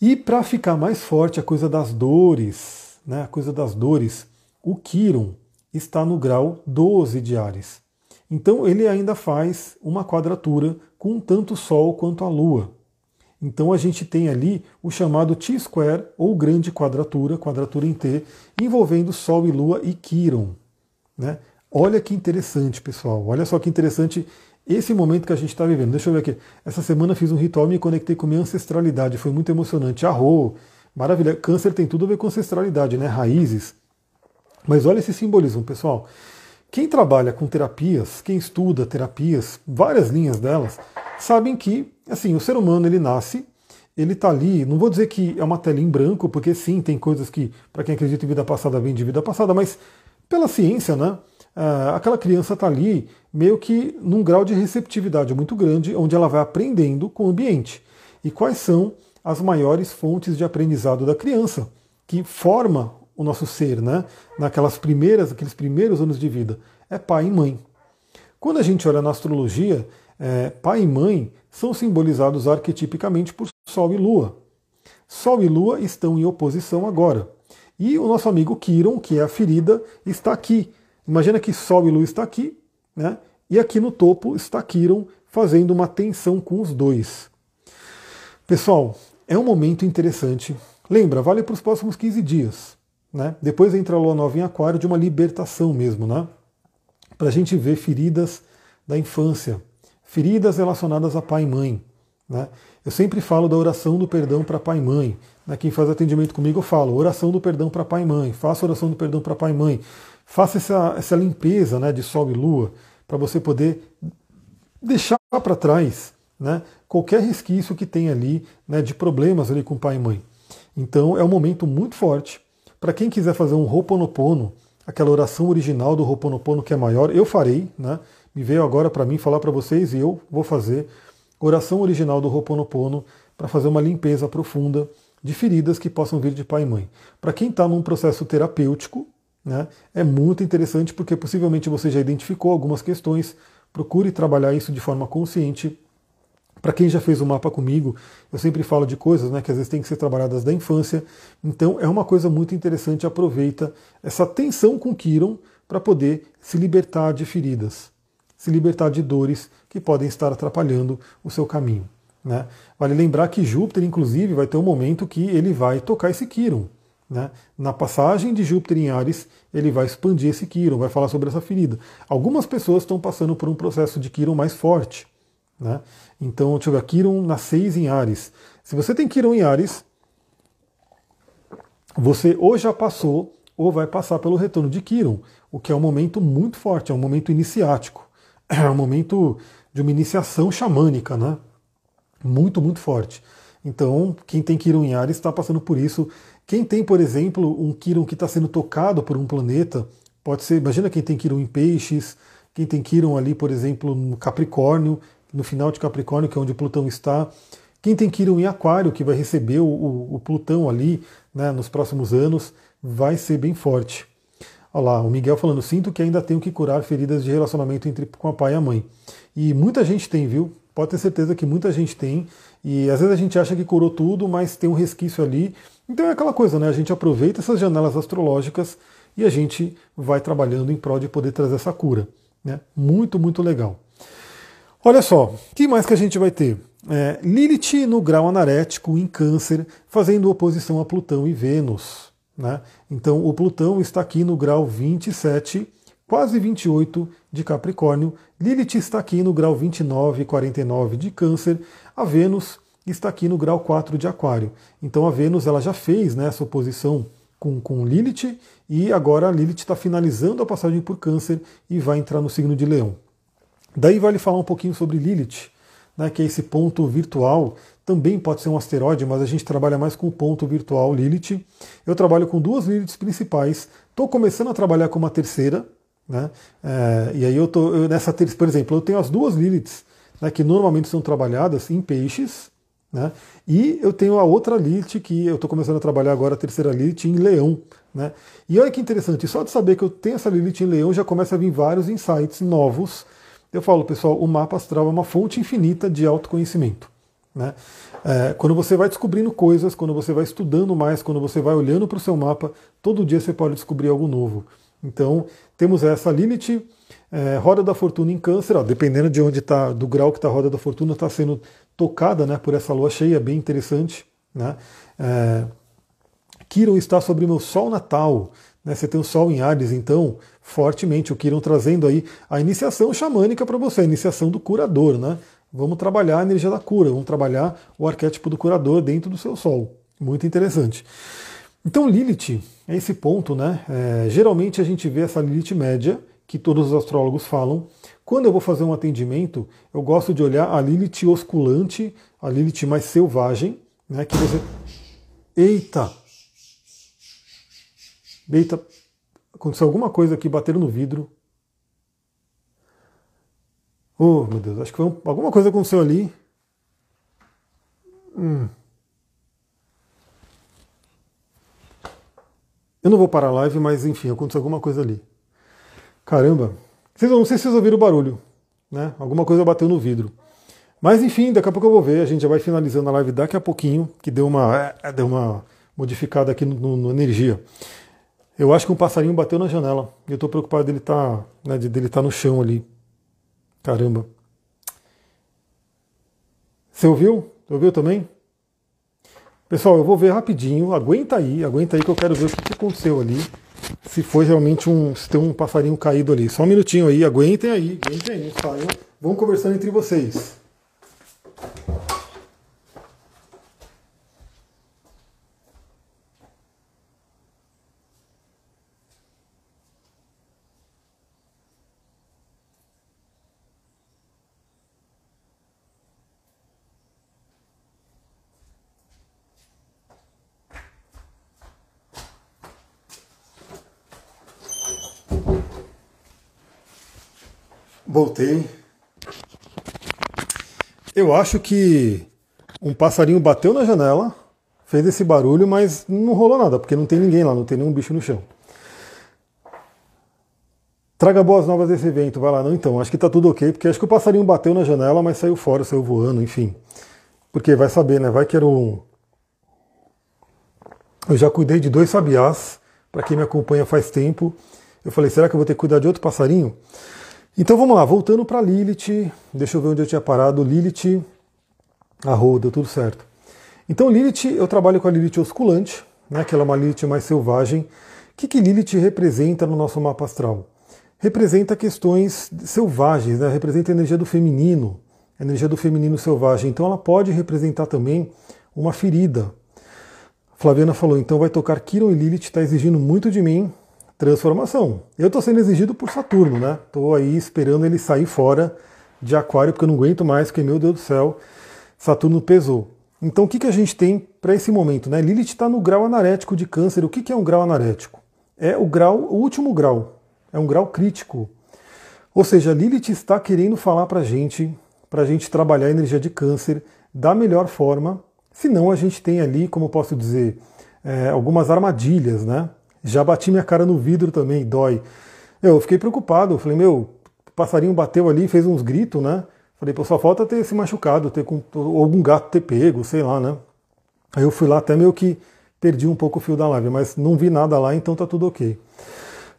Speaker 1: E para ficar mais forte a coisa das dores, né? a coisa das dores, o Quiron está no grau 12 de Ares. Então ele ainda faz uma quadratura com tanto o Sol quanto a Lua. Então a gente tem ali o chamado T-square ou grande quadratura, quadratura em T, envolvendo Sol e Lua e Quiron. Né? Olha que interessante, pessoal. Olha só que interessante esse momento que a gente está vivendo. Deixa eu ver aqui. Essa semana fiz um ritual e me conectei com minha ancestralidade. Foi muito emocionante. Arro! Maravilha. Câncer tem tudo a ver com ancestralidade, né? Raízes. Mas olha esse simbolismo, pessoal. Quem trabalha com terapias, quem estuda terapias, várias linhas delas, sabem que, assim, o ser humano ele nasce, ele está ali, não vou dizer que é uma tela em branco, porque sim, tem coisas que, para quem acredita em vida passada, vem de vida passada, mas pela ciência, né? Uh, aquela criança está ali meio que num grau de receptividade muito grande, onde ela vai aprendendo com o ambiente. E quais são as maiores fontes de aprendizado da criança, que forma o nosso ser, né? Naquelas primeiras, aqueles primeiros anos de vida, é pai e mãe. Quando a gente olha na astrologia, é, pai e mãe são simbolizados arquetipicamente por Sol e Lua. Sol e Lua estão em oposição agora. E o nosso amigo Quiron, que é a ferida, está aqui. Imagina que Sol e Lua está aqui, né? E aqui no topo está Quiron fazendo uma tensão com os dois. Pessoal, é um momento interessante. Lembra, vale para os próximos 15 dias. Né? Depois entra a lua nova em aquário de uma libertação mesmo, né? Para a gente ver feridas da infância, feridas relacionadas a pai e mãe. Né? Eu sempre falo da oração do perdão para pai e mãe. Né? Quem faz atendimento comigo, eu falo oração do perdão para pai e mãe. Faça oração do perdão para pai e mãe. Faça essa, essa limpeza né, de sol e lua para você poder deixar para trás né, qualquer resquício que tem ali né, de problemas ali com pai e mãe. Então é um momento muito forte para quem quiser fazer um Ho'oponopono, aquela oração original do Ho'oponopono que é maior, eu farei, né? Me veio agora para mim falar para vocês e eu vou fazer oração original do Ho'oponopono para fazer uma limpeza profunda de feridas que possam vir de pai e mãe. Para quem está num processo terapêutico, né, é muito interessante porque possivelmente você já identificou algumas questões. Procure trabalhar isso de forma consciente para quem já fez o mapa comigo, eu sempre falo de coisas né, que às vezes têm que ser trabalhadas da infância. Então é uma coisa muito interessante, aproveita essa tensão com Kiron para poder se libertar de feridas, se libertar de dores que podem estar atrapalhando o seu caminho. Né? Vale lembrar que Júpiter, inclusive, vai ter um momento que ele vai tocar esse Quiron. Né? Na passagem de Júpiter em Ares, ele vai expandir esse Quiron, vai falar sobre essa ferida. Algumas pessoas estão passando por um processo de Quiron mais forte. Né? Então, deixa eu ver, Quiron na 6 em Ares. Se você tem Quiron em Ares, você ou já passou ou vai passar pelo retorno de Quiron, o que é um momento muito forte, é um momento iniciático, *clears throat* é um momento de uma iniciação xamânica, né? Muito, muito forte. Então, quem tem Quiron em Ares está passando por isso. Quem tem, por exemplo, um Quiron que está sendo tocado por um planeta, pode ser, imagina quem tem Quiron em Peixes, quem tem Quiron ali, por exemplo, no Capricórnio, no final de Capricórnio, que é onde Plutão está. Quem tem Quirón em Aquário, que vai receber o, o, o Plutão ali né, nos próximos anos, vai ser bem forte. Olha lá, o Miguel falando, sinto que ainda tenho que curar feridas de relacionamento entre com a pai e a mãe. E muita gente tem, viu? Pode ter certeza que muita gente tem. E às vezes a gente acha que curou tudo, mas tem um resquício ali. Então é aquela coisa, né? A gente aproveita essas janelas astrológicas e a gente vai trabalhando em prol de poder trazer essa cura. Né? Muito, muito legal. Olha só, que mais que a gente vai ter? É, Lilith no grau anarético em Câncer, fazendo oposição a Plutão e Vênus. Né? Então, o Plutão está aqui no grau 27, quase 28 de Capricórnio. Lilith está aqui no grau 29 e 49 de Câncer. A Vênus está aqui no grau 4 de Aquário. Então, a Vênus ela já fez né, essa oposição com, com Lilith e agora Lilith está finalizando a passagem por Câncer e vai entrar no signo de Leão. Daí vale falar um pouquinho sobre Lilith, né, que é esse ponto virtual. Também pode ser um asteroide, mas a gente trabalha mais com o ponto virtual Lilith. Eu trabalho com duas Liliths principais. Estou começando a trabalhar com uma terceira. Né, é, e aí eu estou nessa terceira, por exemplo, eu tenho as duas Liliths né, que normalmente são trabalhadas em peixes. Né, e eu tenho a outra Lilith que eu estou começando a trabalhar agora, a terceira Lilith, em leão. Né? E olha que interessante, só de saber que eu tenho essa Lilith em leão já começa a vir vários insights novos eu falo, pessoal, o mapa astral é uma fonte infinita de autoconhecimento. Né? É, quando você vai descobrindo coisas, quando você vai estudando mais, quando você vai olhando para o seu mapa, todo dia você pode descobrir algo novo. Então, temos essa Lilith, é, Roda da Fortuna em Câncer, ó, dependendo de onde está, do grau que está a Roda da Fortuna, está sendo tocada né, por essa lua cheia, bem interessante. Né? É, Kiron está sobre meu Sol natal. Né? Você tem o Sol em Ares, então, fortemente, o Kiron trazendo aí a iniciação xamânica para você, a iniciação do curador. Né? Vamos trabalhar a energia da cura, vamos trabalhar o arquétipo do curador dentro do seu Sol. Muito interessante. Então, Lilith é esse ponto, né? É, geralmente a gente vê essa Lilith média, que todos os astrólogos falam. Quando eu vou fazer um atendimento, eu gosto de olhar a Lilith osculante, a Lilith mais selvagem, né? Que você. Eita! Eita! Aconteceu alguma coisa aqui, bateram no vidro. Oh, meu Deus, acho que um, alguma coisa aconteceu ali. Hum. Eu não vou parar a live, mas enfim, aconteceu alguma coisa ali. Caramba, vocês, não sei se vocês ouviram o barulho, né? Alguma coisa bateu no vidro. Mas enfim, daqui a pouco eu vou ver, a gente já vai finalizando a live daqui a pouquinho, que deu uma, é, deu uma modificada aqui no, no, energia. Eu acho que um passarinho bateu na janela. E eu estou preocupado dele estar tá, né, dele tá no chão ali. Caramba. Você ouviu? Ouviu também? Pessoal, eu vou ver rapidinho. Aguenta aí, aguenta aí que eu quero ver o que aconteceu ali. Se foi realmente um. Se tem um passarinho caído ali. Só um minutinho aí, aguentem aí, aguentem aí, saiam. Vamos conversando entre vocês. Voltei. Eu acho que um passarinho bateu na janela, fez esse barulho, mas não rolou nada, porque não tem ninguém lá, não tem nenhum bicho no chão. Traga boas novas desse evento, vai lá. Não, então, acho que tá tudo ok, porque acho que o passarinho bateu na janela, mas saiu fora, saiu voando, enfim. Porque vai saber, né? Vai que era um. Eu já cuidei de dois sabiás, para quem me acompanha faz tempo. Eu falei, será que eu vou ter que cuidar de outro passarinho? Então vamos lá, voltando para Lilith, deixa eu ver onde eu tinha parado. Lilith, arroba, deu tudo certo. Então Lilith, eu trabalho com a Lilith osculante, né, que ela é uma Lilith mais selvagem. O que, que Lilith representa no nosso mapa astral? Representa questões selvagens, né, representa a energia do feminino, a energia do feminino selvagem. Então ela pode representar também uma ferida. Flaviana falou, então vai tocar Kiron e Lilith, está exigindo muito de mim, transformação. Eu estou sendo exigido por Saturno, né? Estou aí esperando ele sair fora de Aquário, porque eu não aguento mais, porque, meu Deus do céu, Saturno pesou. Então, o que, que a gente tem para esse momento? Né? Lilith está no grau anarético de Câncer. O que, que é um grau anarético? É o grau, o último grau. É um grau crítico. Ou seja, Lilith está querendo falar para a gente, para a gente trabalhar a energia de Câncer da melhor forma. Senão, a gente tem ali, como posso dizer, é, algumas armadilhas, né? Já bati minha cara no vidro também, dói. Eu fiquei preocupado, falei, meu, o passarinho bateu ali, fez uns gritos, né? Falei, pô, só falta ter se machucado, ter com, algum gato ter pego, sei lá, né? Aí eu fui lá até meio que perdi um pouco o fio da live, mas não vi nada lá, então tá tudo ok.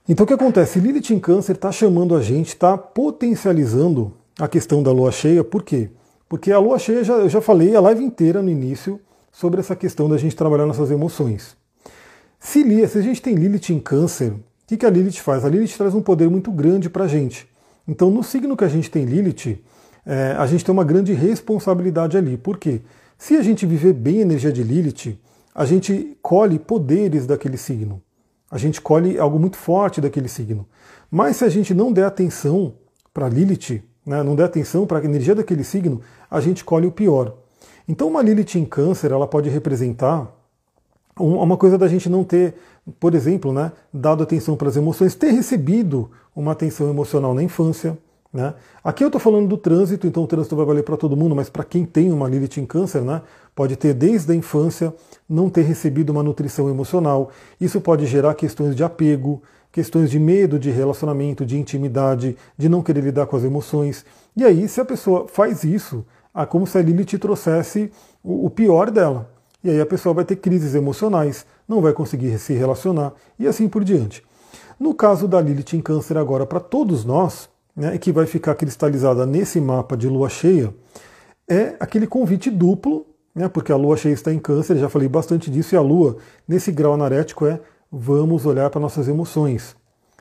Speaker 1: Então o que acontece? Lilith em Câncer está chamando a gente, está potencializando a questão da lua cheia, por quê? Porque a lua cheia, já, eu já falei a live inteira no início sobre essa questão da gente trabalhar nossas emoções. Se, se a gente tem Lilith em câncer, o que, que a Lilith faz? A Lilith traz um poder muito grande para a gente. Então, no signo que a gente tem Lilith, é, a gente tem uma grande responsabilidade ali. Por quê? Se a gente viver bem a energia de Lilith, a gente colhe poderes daquele signo. A gente colhe algo muito forte daquele signo. Mas se a gente não der atenção para Lilith, né, não der atenção para a energia daquele signo, a gente colhe o pior. Então, uma Lilith em câncer, ela pode representar uma coisa da gente não ter, por exemplo, né, dado atenção para as emoções, ter recebido uma atenção emocional na infância. Né? Aqui eu estou falando do trânsito, então o trânsito vai valer para todo mundo, mas para quem tem uma Lilith em câncer, né, pode ter desde a infância não ter recebido uma nutrição emocional. Isso pode gerar questões de apego, questões de medo de relacionamento, de intimidade, de não querer lidar com as emoções. E aí, se a pessoa faz isso, como se a Lilith trouxesse o pior dela. E aí a pessoa vai ter crises emocionais, não vai conseguir se relacionar e assim por diante. No caso da Lilith em Câncer agora para todos nós, né, que vai ficar cristalizada nesse mapa de lua cheia, é aquele convite duplo, né, porque a lua cheia está em Câncer, já falei bastante disso, e a lua, nesse grau anarético, é vamos olhar para nossas emoções.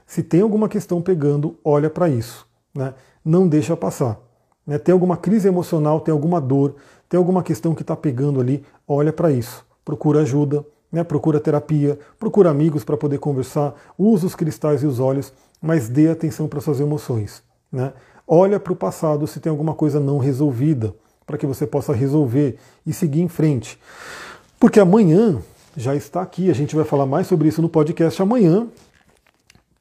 Speaker 1: Se tem alguma questão pegando, olha para isso. Né? Não deixa passar. Né? Tem alguma crise emocional, tem alguma dor, tem alguma questão que está pegando ali, olha para isso. Procura ajuda, né? procura terapia, procura amigos para poder conversar, usa os cristais e os olhos, mas dê atenção para suas emoções. Né? Olha para o passado se tem alguma coisa não resolvida, para que você possa resolver e seguir em frente. Porque amanhã já está aqui, a gente vai falar mais sobre isso no podcast amanhã,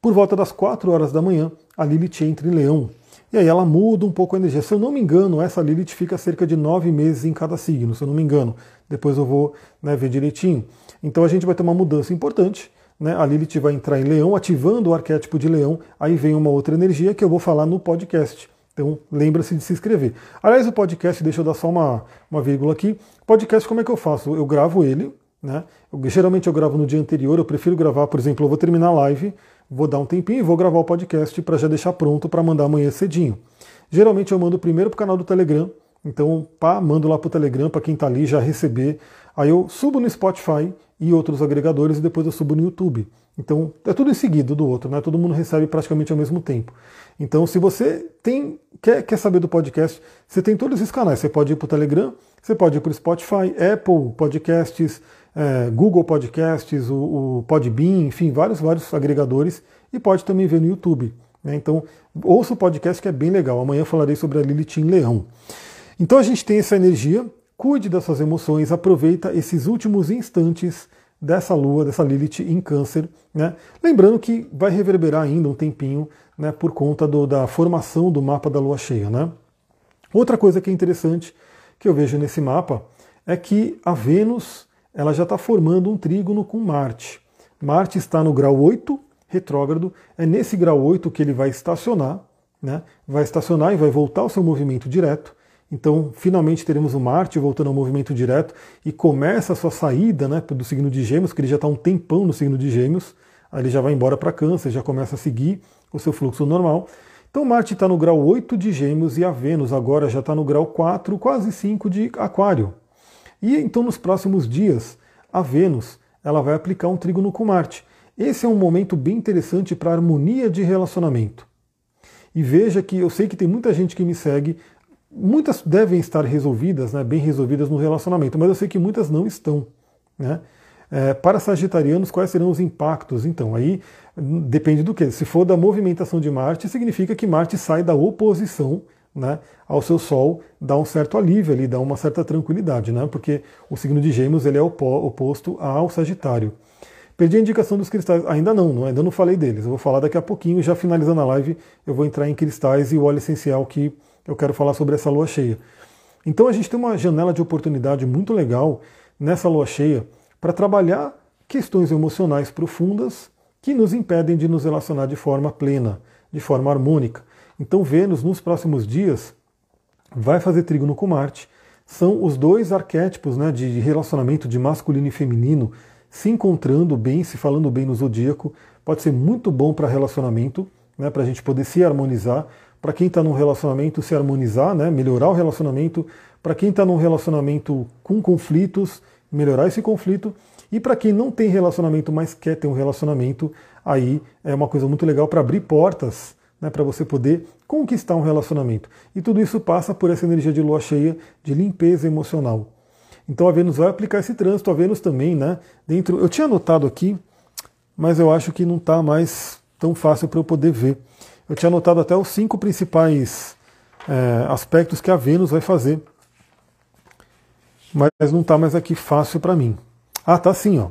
Speaker 1: por volta das 4 horas da manhã, a Lilith entra em Leão. E aí ela muda um pouco a energia. Se eu não me engano, essa Lilith fica cerca de nove meses em cada signo, se eu não me engano. Depois eu vou né, ver direitinho. Então a gente vai ter uma mudança importante. Né? A Lilith vai entrar em Leão, ativando o arquétipo de Leão. Aí vem uma outra energia que eu vou falar no podcast. Então lembra-se de se inscrever. Aliás, o podcast, deixa eu dar só uma, uma vírgula aqui. Podcast, como é que eu faço? Eu gravo ele, né? Eu, geralmente eu gravo no dia anterior, eu prefiro gravar, por exemplo, eu vou terminar a live, vou dar um tempinho e vou gravar o podcast para já deixar pronto para mandar amanhã cedinho. Geralmente eu mando primeiro para o canal do Telegram, então pá, mando lá para o Telegram para quem está ali já receber. Aí eu subo no Spotify e outros agregadores e depois eu subo no YouTube. Então é tudo em seguida do outro, né? Todo mundo recebe praticamente ao mesmo tempo. Então, se você tem quer, quer saber do podcast, você tem todos esses canais. Você pode ir para o Telegram, você pode ir para o Spotify, Apple Podcasts, é, Google Podcasts, o, o Podbean, enfim, vários, vários agregadores, e pode também ver no YouTube. Né? Então, ouça o podcast que é bem legal. Amanhã falarei sobre a Lilith em Leão. Então a gente tem essa energia, cuide das suas emoções, aproveita esses últimos instantes dessa lua, dessa Lilith em câncer. Né? Lembrando que vai reverberar ainda um tempinho né, por conta do, da formação do mapa da lua cheia. Né? Outra coisa que é interessante que eu vejo nesse mapa é que a Vênus ela já está formando um trígono com Marte. Marte está no grau 8, retrógrado, é nesse grau 8 que ele vai estacionar, né? vai estacionar e vai voltar ao seu movimento direto. Então, finalmente teremos o Marte voltando ao movimento direto e começa a sua saída né, do signo de Gêmeos, que ele já está um tempão no signo de Gêmeos, aí ele já vai embora para Câncer, já começa a seguir o seu fluxo normal. Então, Marte está no grau 8 de Gêmeos e a Vênus agora já está no grau 4, quase 5 de Aquário. E então nos próximos dias, a Vênus ela vai aplicar um trígono com Marte. Esse é um momento bem interessante para harmonia de relacionamento. E veja que eu sei que tem muita gente que me segue, muitas devem estar resolvidas, né, bem resolvidas no relacionamento, mas eu sei que muitas não estão. Né? É, para sagitarianos, quais serão os impactos? Então, aí depende do que. Se for da movimentação de Marte, significa que Marte sai da oposição né, ao seu Sol dá um certo alívio ali, dá uma certa tranquilidade, né, porque o signo de Gêmeos ele é oposto ao Sagitário. Perdi a indicação dos cristais, ainda não, não, ainda não falei deles. Eu vou falar daqui a pouquinho, já finalizando a live, eu vou entrar em cristais e o óleo essencial que eu quero falar sobre essa lua cheia. Então a gente tem uma janela de oportunidade muito legal nessa lua cheia para trabalhar questões emocionais profundas que nos impedem de nos relacionar de forma plena, de forma harmônica. Então Vênus, nos próximos dias, vai fazer trígono com Marte. São os dois arquétipos né, de relacionamento de masculino e feminino se encontrando bem, se falando bem no zodíaco. Pode ser muito bom para relacionamento, né, para a gente poder se harmonizar. Para quem está num relacionamento, se harmonizar, né, melhorar o relacionamento. Para quem está num relacionamento com conflitos, melhorar esse conflito. E para quem não tem relacionamento, mas quer ter um relacionamento, aí é uma coisa muito legal para abrir portas né, para você poder conquistar um relacionamento. E tudo isso passa por essa energia de lua cheia de limpeza emocional. Então a Vênus vai aplicar esse trânsito, a Vênus também, né? Dentro. Eu tinha anotado aqui, mas eu acho que não está mais tão fácil para eu poder ver. Eu tinha anotado até os cinco principais é, aspectos que a Vênus vai fazer. Mas não está mais aqui fácil para mim. Ah, tá sim, ó.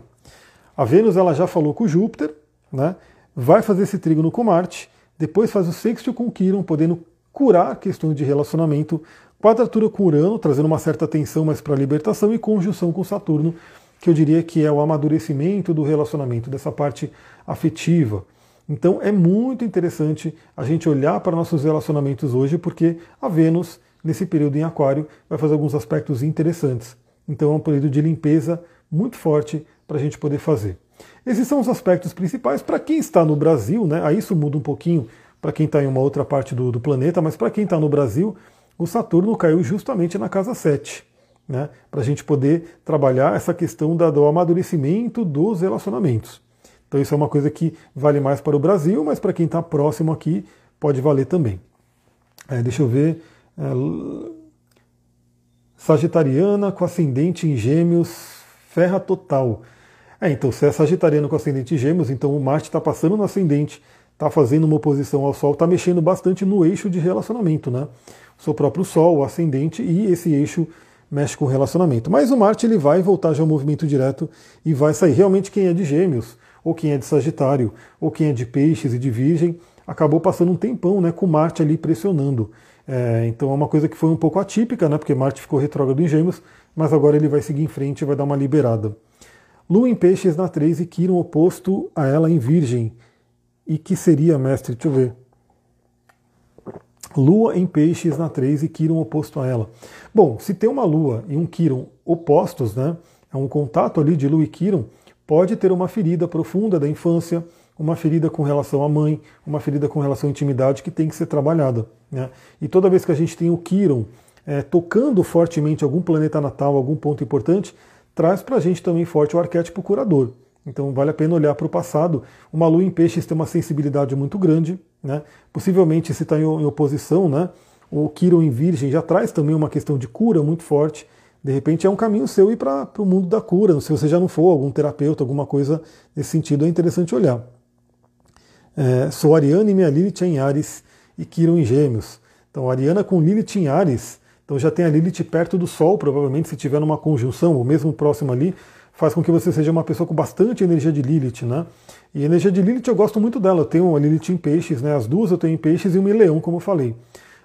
Speaker 1: A Vênus ela já falou com Júpiter, né? Vai fazer esse trígono com Marte depois faz o sexto com Quiron, podendo curar questões de relacionamento. Quadratura com Urano, trazendo uma certa tensão mais para a libertação. E conjunção com Saturno, que eu diria que é o amadurecimento do relacionamento, dessa parte afetiva. Então é muito interessante a gente olhar para nossos relacionamentos hoje, porque a Vênus nesse período em Aquário vai fazer alguns aspectos interessantes. Então é um período de limpeza muito forte para a gente poder fazer. Esses são os aspectos principais para quem está no Brasil, né? Aí isso muda um pouquinho para quem está em uma outra parte do, do planeta, mas para quem está no Brasil, o Saturno caiu justamente na casa 7. Né, para a gente poder trabalhar essa questão da, do amadurecimento dos relacionamentos. Então isso é uma coisa que vale mais para o Brasil, mas para quem está próximo aqui pode valer também. É, deixa eu ver. É, sagitariana com ascendente em gêmeos, ferra total. É, então, se é sagitariano com ascendente gêmeos, então o Marte está passando no ascendente, está fazendo uma oposição ao Sol, está mexendo bastante no eixo de relacionamento, né? O seu próprio Sol, o ascendente, e esse eixo mexe com o relacionamento. Mas o Marte ele vai voltar já ao movimento direto e vai sair. Realmente quem é de gêmeos, ou quem é de Sagitário, ou quem é de Peixes e de Virgem, acabou passando um tempão né, com Marte ali pressionando. É, então é uma coisa que foi um pouco atípica, né, porque Marte ficou retrógrado em Gêmeos, mas agora ele vai seguir em frente e vai dar uma liberada. Lua em Peixes na 3 e Quiron oposto a ela em Virgem. E que seria, mestre? Deixa eu ver. Lua em Peixes na 3 e Quiron oposto a ela. Bom, se tem uma Lua e um Quiron opostos, né? É um contato ali de Lua e Quiron, pode ter uma ferida profunda da infância, uma ferida com relação à mãe, uma ferida com relação à intimidade que tem que ser trabalhada. Né? E toda vez que a gente tem o Quiron é, tocando fortemente algum planeta natal, algum ponto importante, traz para a gente também forte o arquétipo curador. Então vale a pena olhar para o passado. Uma lua em peixes tem uma sensibilidade muito grande, né? possivelmente se está em, oposição, né? o Quiron em virgem já traz também uma questão de cura muito forte. De repente é um caminho seu ir para o mundo da cura. Se você já não for algum terapeuta, alguma coisa nesse sentido, é interessante olhar. É, sou Ariana e minha Lilith é em Ares e Quiron em Gêmeos. Então, Ariana com Lilith em Ares, então já tem a Lilith perto do Sol, provavelmente, se tiver numa conjunção, ou mesmo próximo ali, faz com que você seja uma pessoa com bastante energia de Lilith, né? E a energia de Lilith eu gosto muito dela. Eu tenho uma Lilith em peixes, né? As duas eu tenho em peixes e uma em leão, como eu falei.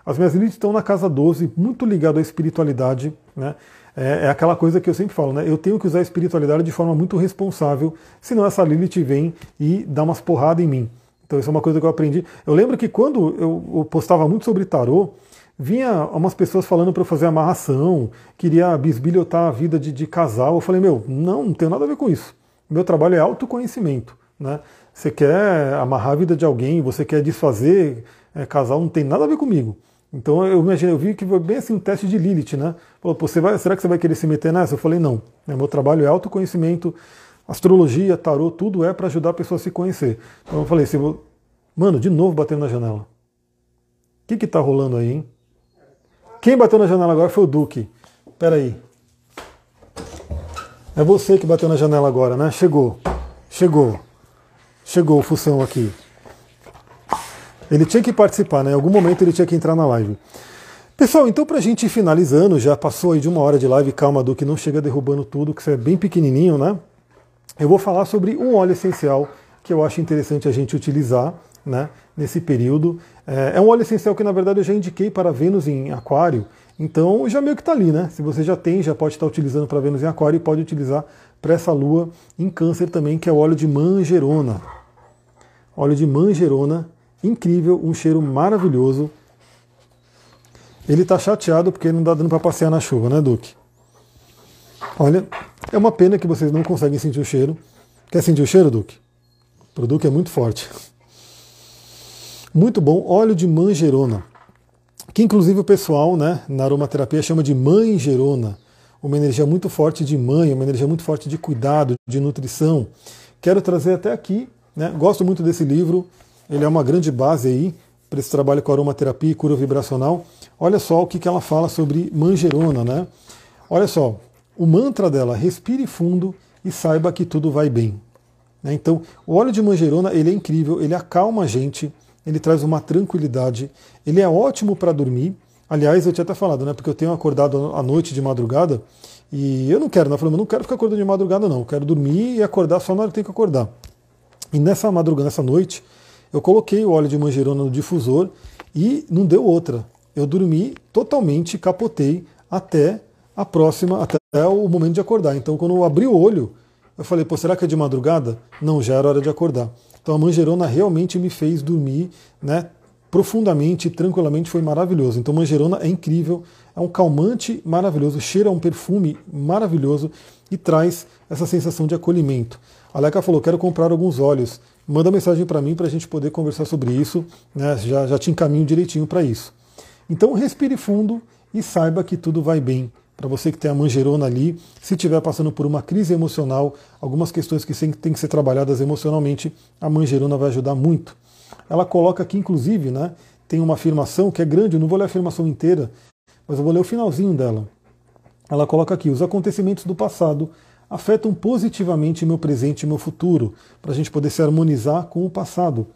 Speaker 1: As minhas Lilith estão na casa 12, muito ligado à espiritualidade, né? É, é, aquela coisa que eu sempre falo, né? Eu tenho que usar a espiritualidade de forma muito responsável, senão essa Lilith vem e dá umas porradas em mim. Então isso é uma coisa que eu aprendi. Eu lembro que quando eu postava muito sobre tarô, vinha umas pessoas falando para eu fazer amarração, queria bisbilhotar a vida de, de, casal. Eu falei, meu, não, não tem nada a ver com isso. Meu trabalho é autoconhecimento. Né? Você quer amarrar a vida de alguém, você quer desfazer é, casal, não tem nada a ver comigo. Então eu imaginei, eu vi que foi bem assim um teste de Lilith, né? Falou, você vai, será que você vai querer se meter nessa? Eu falei, não. Meu trabalho é autoconhecimento, Astrologia, tarô, tudo é para ajudar a pessoa a se conhecer. Então eu falei assim, mano, de novo batendo na janela. O que que tá rolando aí, hein? Quem bateu na janela agora foi o Duque. Pera aí. É você que bateu na janela agora, né? Chegou. Chegou. Chegou o Fução aqui. Ele tinha que participar, né? Em algum momento ele tinha que entrar na live. Pessoal, então pra gente ir finalizando, já passou aí de uma hora de live, calma, Duque, não chega derrubando tudo, que você é bem pequenininho, né? eu vou falar sobre um óleo essencial que eu acho interessante a gente utilizar né, nesse período. É, é um óleo essencial que, na verdade, eu já indiquei para Vênus em Aquário, então já meio que está ali, né? Se você já tem, já pode estar utilizando para Vênus em Aquário e pode utilizar para essa lua em Câncer também, que é o óleo de manjerona. Óleo de manjerona, incrível, um cheiro maravilhoso. Ele está chateado porque não dá dando para passear na chuva, né, Duque? Olha, é uma pena que vocês não conseguem sentir o cheiro. Quer sentir o cheiro, Duque? O Duque é muito forte. Muito bom, óleo de manjerona. Que inclusive o pessoal né, na aromaterapia chama de manjerona. Uma energia muito forte de mãe, uma energia muito forte de cuidado, de nutrição. Quero trazer até aqui, né, gosto muito desse livro, ele é uma grande base aí para esse trabalho com aromaterapia e cura vibracional. Olha só o que, que ela fala sobre manjerona, né? Olha só, o mantra dela, respire fundo e saiba que tudo vai bem. Né? Então, o óleo de manjerona ele é incrível, ele acalma a gente, ele traz uma tranquilidade, ele é ótimo para dormir. Aliás, eu tinha até falado, né? Porque eu tenho acordado à noite de madrugada e eu não quero, né? Eu falei, não quero ficar acordando de madrugada, não. Eu quero dormir e acordar só na hora que tem que acordar. E nessa madrugada, nessa noite, eu coloquei o óleo de manjerona no difusor e não deu outra. Eu dormi totalmente, capotei até a próxima, até o momento de acordar. Então, quando eu abri o olho, eu falei, pô, será que é de madrugada? Não, já era hora de acordar. Então a manjerona realmente me fez dormir, né? profundamente, tranquilamente, foi maravilhoso. Então manjerona é incrível, é um calmante maravilhoso, cheira a um perfume maravilhoso e traz essa sensação de acolhimento. A Leca falou, quero comprar alguns óleos. Manda mensagem para mim para a gente poder conversar sobre isso, né? já, já te encaminho direitinho para isso. Então respire fundo e saiba que tudo vai bem. Para você que tem a manjerona ali, se estiver passando por uma crise emocional, algumas questões que têm que ser trabalhadas emocionalmente, a manjerona vai ajudar muito. Ela coloca aqui, inclusive, né, tem uma afirmação que é grande, eu não vou ler a afirmação inteira, mas eu vou ler o finalzinho dela. Ela coloca aqui: os acontecimentos do passado afetam positivamente meu presente e meu futuro, para a gente poder se harmonizar com o passado.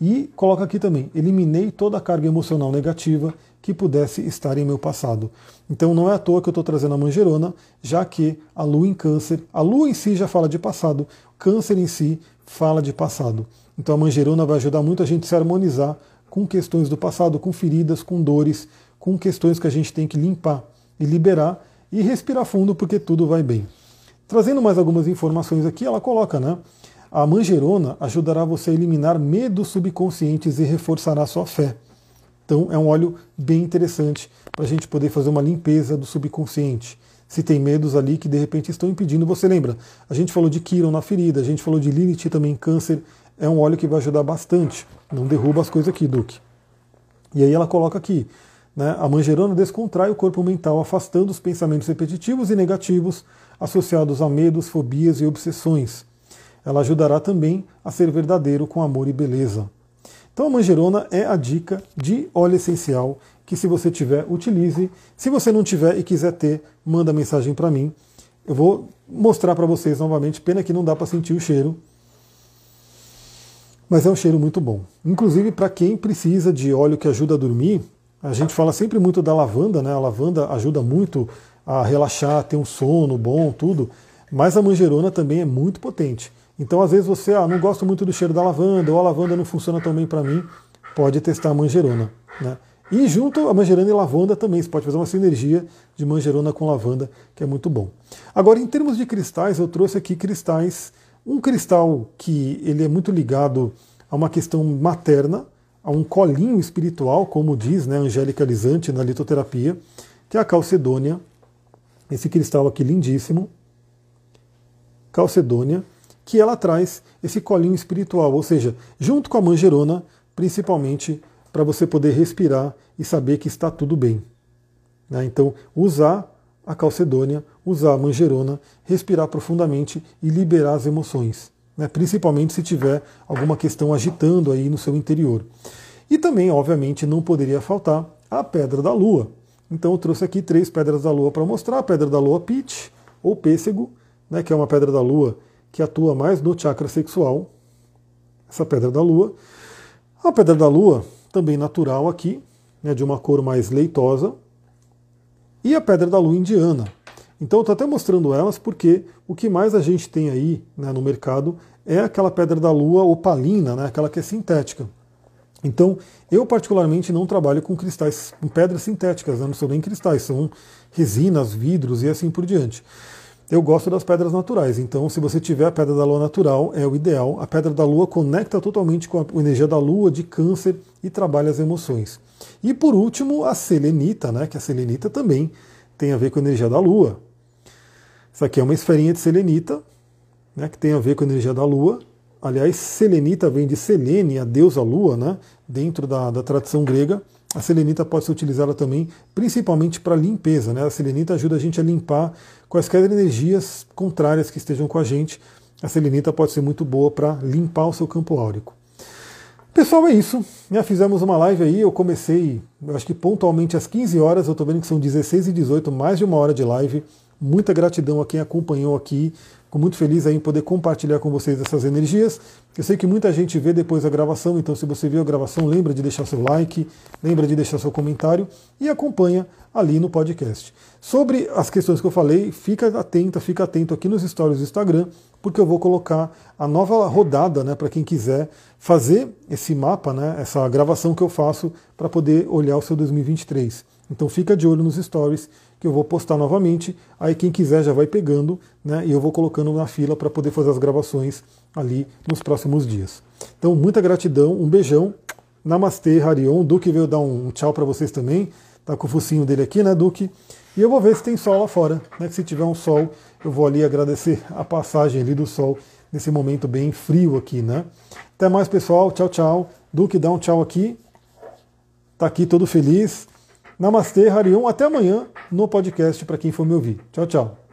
Speaker 1: E coloca aqui também: eliminei toda a carga emocional negativa que pudesse estar em meu passado. Então não é à toa que eu estou trazendo a manjerona, já que a lua em câncer, a lua em si já fala de passado, câncer em si fala de passado. Então a manjerona vai ajudar muito a gente a se harmonizar com questões do passado, com feridas, com dores, com questões que a gente tem que limpar e liberar e respirar fundo porque tudo vai bem. Trazendo mais algumas informações aqui, ela coloca, né? A manjerona ajudará você a eliminar medos subconscientes e reforçará sua fé. Então é um óleo bem interessante para a gente poder fazer uma limpeza do subconsciente. Se tem medos ali que de repente estão impedindo, você lembra? A gente falou de Kiron na ferida, a gente falou de Lilith também câncer. É um óleo que vai ajudar bastante. Não derruba as coisas aqui, Duque. E aí ela coloca aqui, né, a manjerona descontrai o corpo mental, afastando os pensamentos repetitivos e negativos associados a medos, fobias e obsessões. Ela ajudará também a ser verdadeiro com amor e beleza. Então a manjerona é a dica de óleo essencial que se você tiver, utilize. Se você não tiver e quiser ter, manda mensagem para mim. Eu vou mostrar para vocês novamente, pena que não dá para sentir o cheiro. Mas é um cheiro muito bom. Inclusive para quem precisa de óleo que ajuda a dormir, a gente fala sempre muito da lavanda, né? A lavanda ajuda muito a relaxar, ter um sono bom, tudo. Mas a manjerona também é muito potente. Então, às vezes você, ah, não gosta muito do cheiro da lavanda, ou a lavanda não funciona tão bem para mim, pode testar a manjerona. Né? E junto a manjerona e lavanda também, você pode fazer uma sinergia de manjerona com lavanda, que é muito bom. Agora, em termos de cristais, eu trouxe aqui cristais, um cristal que ele é muito ligado a uma questão materna, a um colinho espiritual, como diz né, Angélica Lisante na litoterapia, que é a calcedônia, esse cristal aqui lindíssimo, calcedônia, que ela traz esse colinho espiritual, ou seja, junto com a manjerona, principalmente para você poder respirar e saber que está tudo bem. Né? Então, usar a calcedônia, usar a manjerona, respirar profundamente e liberar as emoções, né? principalmente se tiver alguma questão agitando aí no seu interior. E também, obviamente, não poderia faltar a pedra da lua. Então eu trouxe aqui três pedras da lua para mostrar. A pedra da lua Pitch, ou pêssego, né, que é uma pedra da lua que atua mais no chakra sexual. Essa pedra da lua. A pedra da lua, também natural aqui, né, de uma cor mais leitosa. E a pedra da lua indiana. Então estou até mostrando elas porque o que mais a gente tem aí né, no mercado é aquela pedra da lua opalina, né, aquela que é sintética. Então, eu particularmente não trabalho com cristais, com pedras sintéticas, né? não são nem cristais, são resinas, vidros e assim por diante. Eu gosto das pedras naturais, então se você tiver a pedra da lua natural, é o ideal. A pedra da lua conecta totalmente com a energia da lua, de câncer e trabalha as emoções. E por último, a selenita, né? que a selenita também tem a ver com a energia da lua. Isso aqui é uma esferinha de selenita, né? que tem a ver com a energia da lua. Aliás, selenita vem de Selene, a deusa lua, né? dentro da, da tradição grega. A selenita pode ser utilizada também, principalmente para limpeza. Né? A selenita ajuda a gente a limpar quaisquer energias contrárias que estejam com a gente. A selenita pode ser muito boa para limpar o seu campo áurico. Pessoal, é isso. Já fizemos uma live aí. Eu comecei, eu acho que pontualmente às 15 horas. Eu estou vendo que são 16 e 18, mais de uma hora de live. Muita gratidão a quem acompanhou aqui. Fico muito feliz aí em poder compartilhar com vocês essas energias. Eu sei que muita gente vê depois a gravação, então se você viu a gravação, lembra de deixar seu like, lembra de deixar seu comentário e acompanha ali no podcast. Sobre as questões que eu falei, fica atenta, fica atento aqui nos stories do Instagram, porque eu vou colocar a nova rodada, né, para quem quiser fazer esse mapa, né, essa gravação que eu faço para poder olhar o seu 2023. Então fica de olho nos stories que eu vou postar novamente. Aí quem quiser já vai pegando, né? E eu vou colocando na fila para poder fazer as gravações ali nos próximos dias. Então, muita gratidão, um beijão, Namastê, Harion. Duque veio dar um tchau para vocês também. Tá com o focinho dele aqui, né, Duque? E eu vou ver se tem sol lá fora. Né? Se tiver um sol, eu vou ali agradecer a passagem ali do sol nesse momento bem frio aqui, né? Até mais, pessoal. Tchau, tchau. Duque, dá um tchau aqui. Tá aqui todo feliz. Namastê, Harion. Até amanhã no podcast para quem for me ouvir. Tchau, tchau.